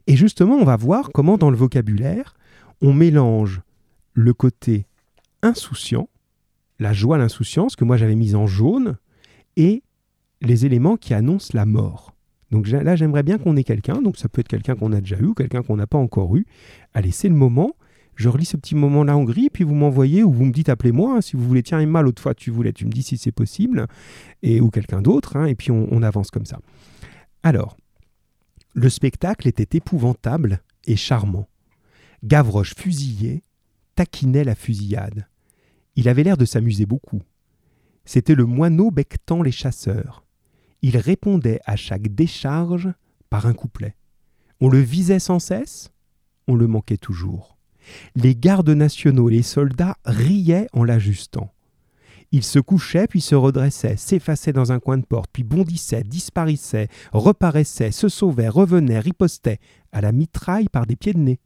Et justement, on va voir comment dans le vocabulaire, on mélange le côté insouciant, la joie, l'insouciance, que moi j'avais mise en jaune, et les éléments qui annoncent la mort. Donc là, j'aimerais bien qu'on ait quelqu'un. Donc ça peut être quelqu'un qu'on a déjà eu quelqu'un qu'on n'a pas encore eu. Allez, c'est le moment je relis ce petit moment-là en gris, puis vous m'envoyez ou vous me dites appelez-moi hein, si vous voulez. Tiens, Emma, l'autre fois tu voulais, tu me dis si c'est possible, et ou quelqu'un d'autre, hein, et puis on, avance comme ça. Alors, le spectacle était épouvantable et charmant. Gavroche fusillé taquinait la fusillade. Il avait l'air de s'amuser beaucoup. C'était le moineau bectant les chasseurs. Il répondait à chaque décharge par un couplet. On le visait sans cesse, on le manquait toujours. Les gardes nationaux les soldats riaient en l'ajustant. Il se couchait, puis se redressait, s'effaçait dans un coin de porte, puis bondissait, disparaissait, reparaissait, se sauvait, revenait, ripostait, à la mitraille par des pieds de nez,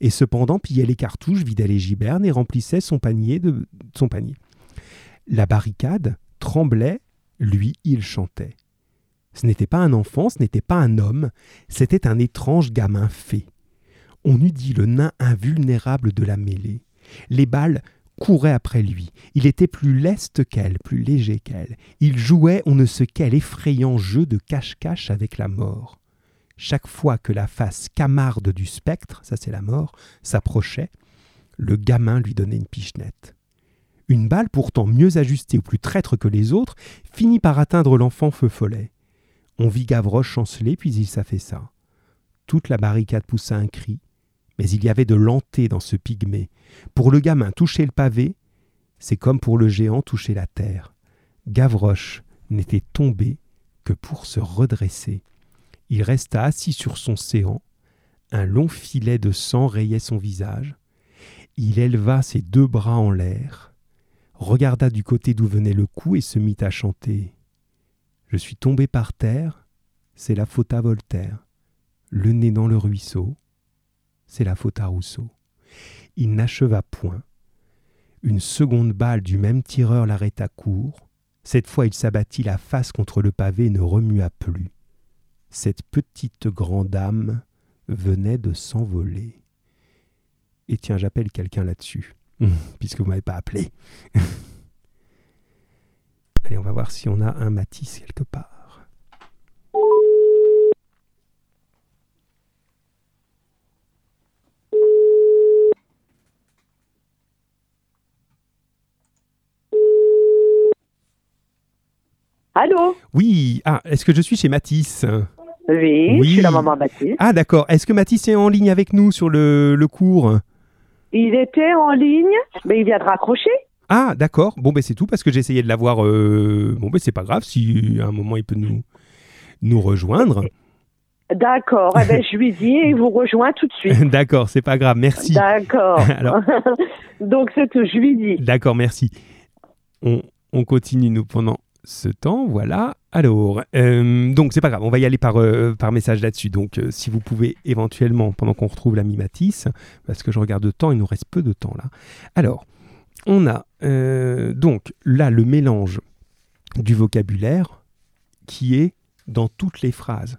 et cependant pillait les cartouches, vidait les gibernes et remplissait son panier de son panier. La barricade tremblait, lui il chantait. Ce n'était pas un enfant, ce n'était pas un homme, c'était un étrange gamin fait on eût dit le nain invulnérable de la mêlée. Les balles couraient après lui. Il était plus leste qu'elle, plus léger qu'elle. Il jouait on ne sait quel effrayant jeu de cache-cache avec la mort. Chaque fois que la face camarde du spectre, ça c'est la mort, s'approchait, le gamin lui donnait une pichenette. Une balle pourtant mieux ajustée ou plus traître que les autres finit par atteindre l'enfant feu follet. On vit Gavroche chanceler, puis il s'affaissa. Toute la barricade poussa un cri, mais il y avait de lenté dans ce pygmée. Pour le gamin, toucher le pavé, c'est comme pour le géant toucher la terre. Gavroche n'était tombé que pour se redresser. Il resta assis sur son séant. Un long filet de sang rayait son visage. Il éleva ses deux bras en l'air, regarda du côté d'où venait le coup et se mit à chanter. Je suis tombé par terre, c'est la faute à Voltaire. Le nez dans le ruisseau, c'est la faute à Rousseau. Il n'acheva point. Une seconde balle du même tireur l'arrêta court. Cette fois il s'abattit la face contre le pavé et ne remua plus. Cette petite grande âme venait de s'envoler. Et tiens, j'appelle quelqu'un là-dessus, puisque vous m'avez pas appelé. Allez, on va voir si on a un Matisse quelque part. Allô Oui, ah, est-ce que je suis chez Matisse oui, je suis la maman Matisse. Ah d'accord, est-ce que Matisse est en ligne avec nous sur le, cours Il était en ligne, mais il vient de raccrocher. Ah d'accord, bon ben c'est tout parce que j'ai essayé de l'avoir, euh... bon ben c'est pas grave si à un moment il peut nous, nous rejoindre. D'accord, eh ben, je lui dis et il vous rejoint tout de suite. D'accord, c'est pas grave, merci. D'accord. Donc c'est tout, je lui dis. D'accord, merci. On, on continue nous pendant ce temps, voilà. Alors, euh, donc c'est pas grave, on va y aller par, euh, message là-dessus. Donc, euh, si vous pouvez éventuellement, pendant qu'on retrouve l'ami Matisse, parce que je regarde le temps, il nous reste peu de temps là. Alors, on a donc là le mélange du vocabulaire qui est dans toutes les phrases.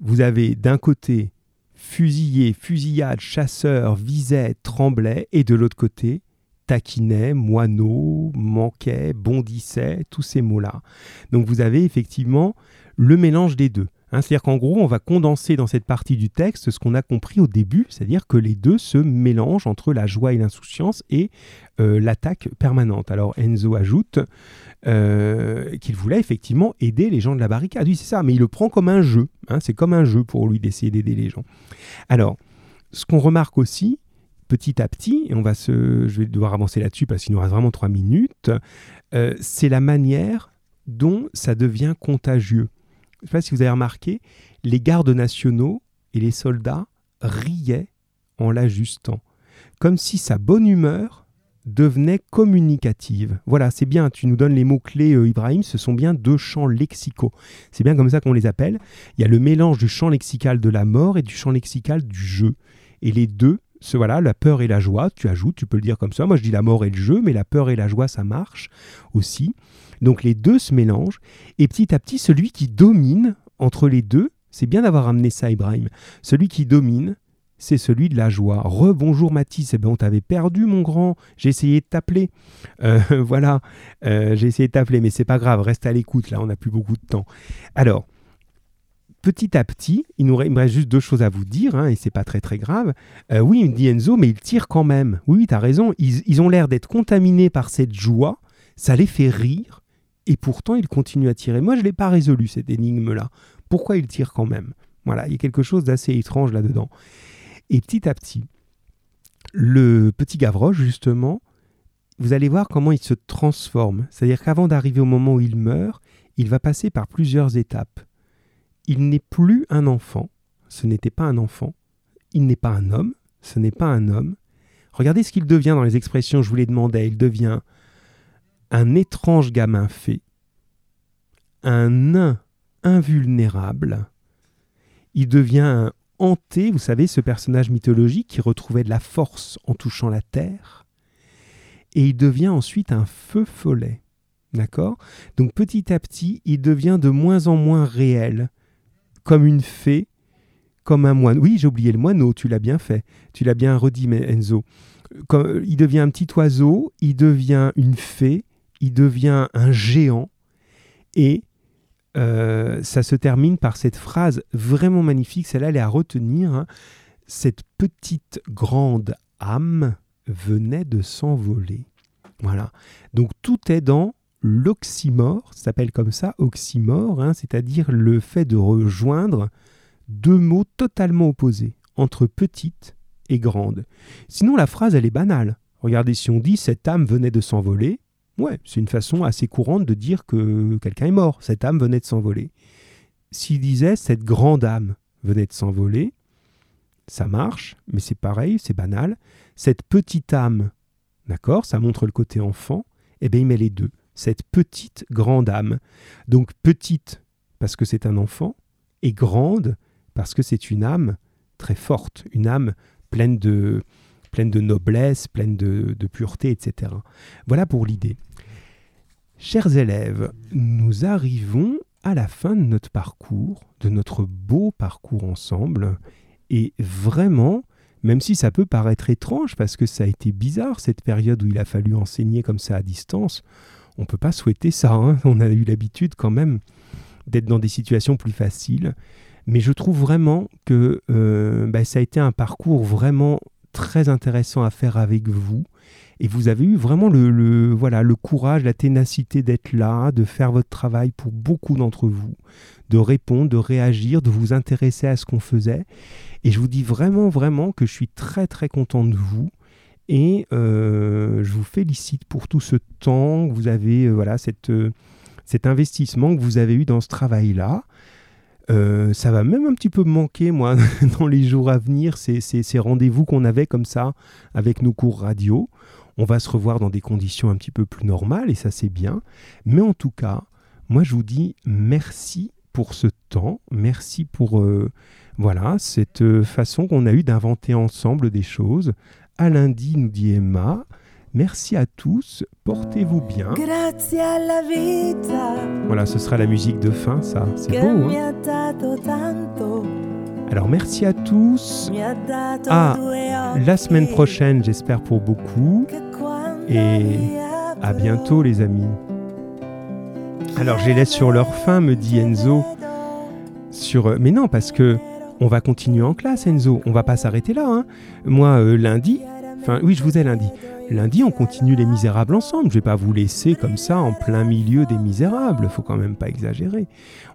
Vous avez d'un côté fusillait, fusillade, chasseur, visait, tremblait, et de l'autre côté, taquinait, moineau, manquait, bondissait, tous ces mots-là. Donc vous avez effectivement le mélange des deux. Hein. c'est-à-dire qu'en gros, on va condenser dans cette partie du texte ce qu'on a compris au début, c'est-à-dire que les deux se mélangent entre la joie et l'insouciance et euh, l'attaque permanente. Alors Enzo ajoute euh, qu'il voulait effectivement aider les gens de la barricade. Oui, c'est ça, mais il le prend comme un jeu. Hein. c'est comme un jeu pour lui d'essayer d'aider les gens. Alors, ce qu'on remarque aussi, petit à petit, et on va se, je vais devoir avancer là-dessus parce qu'il nous reste vraiment trois minutes, euh, c'est la manière dont ça devient contagieux. Je ne sais pas si vous avez remarqué, les gardes nationaux et les soldats riaient en l'ajustant, comme si sa bonne humeur devenait communicative. Voilà, c'est bien, tu nous donnes les mots-clés, euh, Ibrahim, ce sont bien deux champs lexicaux. C'est bien comme ça qu'on les appelle. Il y a le mélange du champ lexical de la mort et du champ lexical du jeu. Et les deux voilà, la peur et la joie, tu ajoutes, tu peux le dire comme ça. Moi, je dis la mort et le jeu, mais la peur et la joie, ça marche aussi. Donc les deux se mélangent. Et petit à petit, celui qui domine entre les deux, c'est bien d'avoir amené ça, Ibrahim. Celui qui domine, c'est celui de la joie. Rebonjour Mathis, eh ben, on t'avait perdu mon grand, j'ai essayé de t'appeler. Euh, voilà, euh, j'ai essayé de t'appeler, mais c'est pas grave, reste à l'écoute, là on n'a plus beaucoup de temps. Alors, petit à petit, il nous reste juste deux choses à vous dire, hein, et c'est pas très très grave. Euh, oui, il dit Enzo, mais il tire quand même. Oui, tu as raison, ils, ont l'air d'être contaminés par cette joie, ça les fait rire, et pourtant ils continuent à tirer. Moi, je ne l'ai pas résolu, cette énigme-là. Pourquoi ils tirent quand même? Voilà, il y a quelque chose d'assez étrange là-dedans. Et petit à petit, le petit Gavroche, justement, vous allez voir comment il se transforme. C'est-à-dire qu'avant d'arriver au moment où il meurt, il va passer par plusieurs étapes il n'est plus un enfant, ce n'était pas un enfant, il n'est pas un homme, ce n'est pas un homme. Regardez ce qu'il devient dans les expressions je vous les demandais. Il devient un étrange gamin fait, un nain invulnérable, il devient un hanté, vous savez, ce personnage mythologique qui retrouvait de la force en touchant la terre, et il devient ensuite un feu follet. D'accord? Donc petit à petit, il devient de moins en moins réel, comme une fée, comme un moine. Oui, j'ai oublié le moineau, tu l'as bien fait. Tu l'as bien redit, mais Enzo. il devient un petit oiseau, il devient une fée, il devient un géant. Et euh, ça se termine par cette phrase vraiment magnifique, celle-là, elle est à retenir. Hein. Cette petite grande âme venait de s'envoler. Voilà. Donc tout est dans l'oxymore, s'appelle comme ça, oxymore, hein, c'est-à-dire le fait de rejoindre deux mots totalement opposés, entre petite et grande. Sinon, la phrase, elle est banale. Regardez, si on dit cette âme venait de s'envoler, ouais, c'est une façon assez courante de dire que quelqu'un est mort, cette âme venait de s'envoler. S'il disait cette grande âme venait de s'envoler, ça marche, mais c'est pareil, c'est banal. Cette petite âme, d'accord, ça montre le côté enfant, et eh bien il met les deux cette petite grande âme. Donc petite parce que c'est un enfant et grande parce que c'est une âme très forte, une âme pleine de, pleine de noblesse, pleine de, de pureté, etc. Voilà pour l'idée. Chers élèves, nous arrivons à la fin de notre parcours, de notre beau parcours ensemble, et vraiment, même si ça peut paraître étrange parce que ça a été bizarre cette période où il a fallu enseigner comme ça à distance, on peut pas souhaiter ça. Hein. On a eu l'habitude quand même d'être dans des situations plus faciles. Mais je trouve vraiment que euh, bah, ça a été un parcours vraiment très intéressant à faire avec vous. Et vous avez eu vraiment le, voilà, le courage, la ténacité d'être là, de faire votre travail pour beaucoup d'entre vous, de répondre, de réagir, de vous intéresser à ce qu'on faisait. Et je vous dis vraiment, vraiment que je suis très, très content de vous. Et euh, je vous félicite pour tout ce temps que vous avez, euh, voilà, cette, euh, cet investissement que vous avez eu dans ce travail-là. ça va même un petit peu me manquer, moi, dans les jours à venir, ces, ces, rendez-vous qu'on avait comme ça avec nos cours radio. On va se revoir dans des conditions un petit peu plus normales, et ça c'est bien. Mais en tout cas, moi je vous dis merci pour ce temps, merci pour voilà cette façon qu'on a eu d'inventer ensemble des choses à lundi, nous dit Emma. Merci à tous, portez-vous bien. Voilà, ce sera la musique de fin, ça. C'est beau, hein Alors merci à tous. À la semaine prochaine, j'espère pour beaucoup. Et à bientôt les amis. Alors je les laisse sur leur faim, me dit Enzo. Sur... Mais non, parce que on va continuer en classe, Enzo. On va pas s'arrêter là. Hein. Moi, euh, lundi, enfin oui, je vous ai lundi. Lundi, on continue les Misérables ensemble. Je vais pas vous laisser comme ça en plein milieu des Misérables. Faut quand même pas exagérer.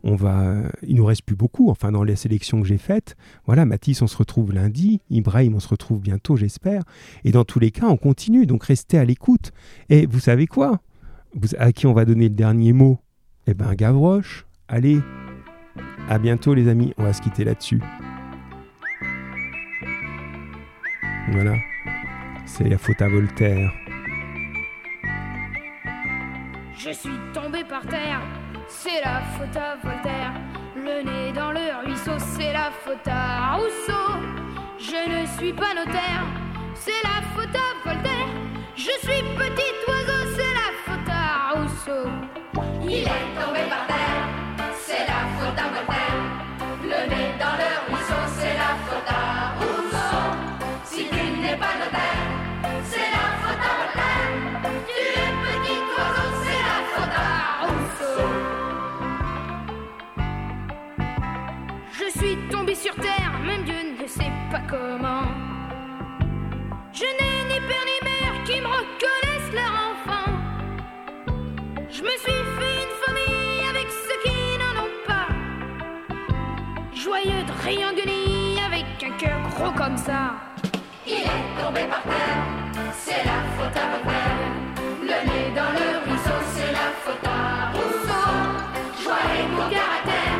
On va, il nous reste plus beaucoup. Enfin, dans les sélections que j'ai faites, voilà, Mathis, on se retrouve lundi. Ibrahim, on se retrouve bientôt, j'espère. Et dans tous les cas, on continue. Donc restez à l'écoute. Et vous savez quoi? À qui on va donner le dernier mot? Eh ben, Gavroche. Allez, à bientôt, les amis. On va se quitter là-dessus. Voilà. C'est la faute à Voltaire. Je suis tombé par terre, c'est la faute à Voltaire. Le nez dans le ruisseau, c'est la faute à Rousseau. Je ne suis pas notaire, c'est la faute à Voltaire. Je suis petit oiseau, c'est la faute à Rousseau. Il est tombé par terre, Le nez dans le ruisseau, c'est la faute à Rousseau. Si tu n'es pas notaire, c'est la faute à Voltaire. Tu es petit oiseau, c'est la faute à Rousseau. Je suis tombé sur terre, même Dieu ne sait pas comment. Je n'ai ni père ni mère qui me reconnaissent leur enfant. Je me suis Joyeux triangulis avec un cœur gros comme ça. Il est tombé par terre, c'est la faute à Voltaire. Le nez dans le ruisseau, c'est la faute à Rousseau. Joie et bon caractère,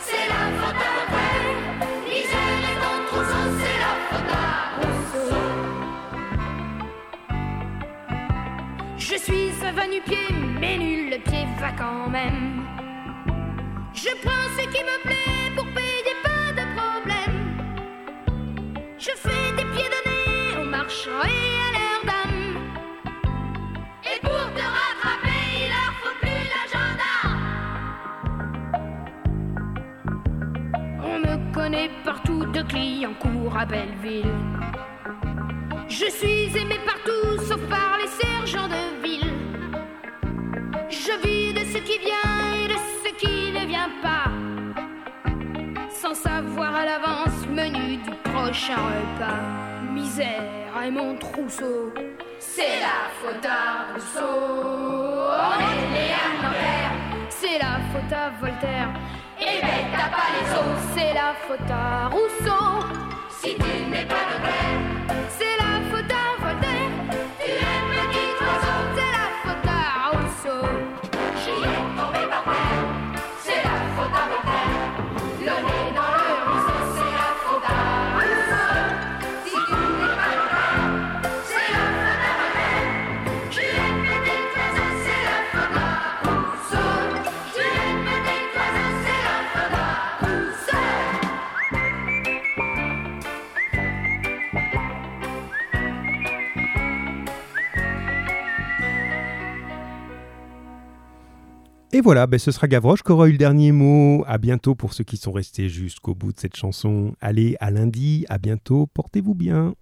c'est la faute à Voltaire. Misère et bon trousseau, c'est la faute à Rousseau. Je suis un va nu-pied, mais nul le pied va quand même. Je prends ce qui me plaît et pour te rattraper, il leur faut plus gendarmes. On me connaît partout de Clignancourt à Belleville. Je suis aimé partout sauf par les sergents de ville. Je vis de ce qui vient et de ce qui ne vient pas. Sans savoir à l'avance menu du prochain repas. Et mon trousseau. C'est la faute à Rousseau. À l'envers. C'est la faute à Voltaire. Et ben t'as pas les os. C'est la faute à Rousseau. Si tu n'es pas notaire, Et voilà, ben ce sera Gavroche qui aura eu le dernier mot. À bientôt pour ceux qui sont restés jusqu'au bout de cette chanson. Allez, à lundi, à bientôt, portez-vous bien.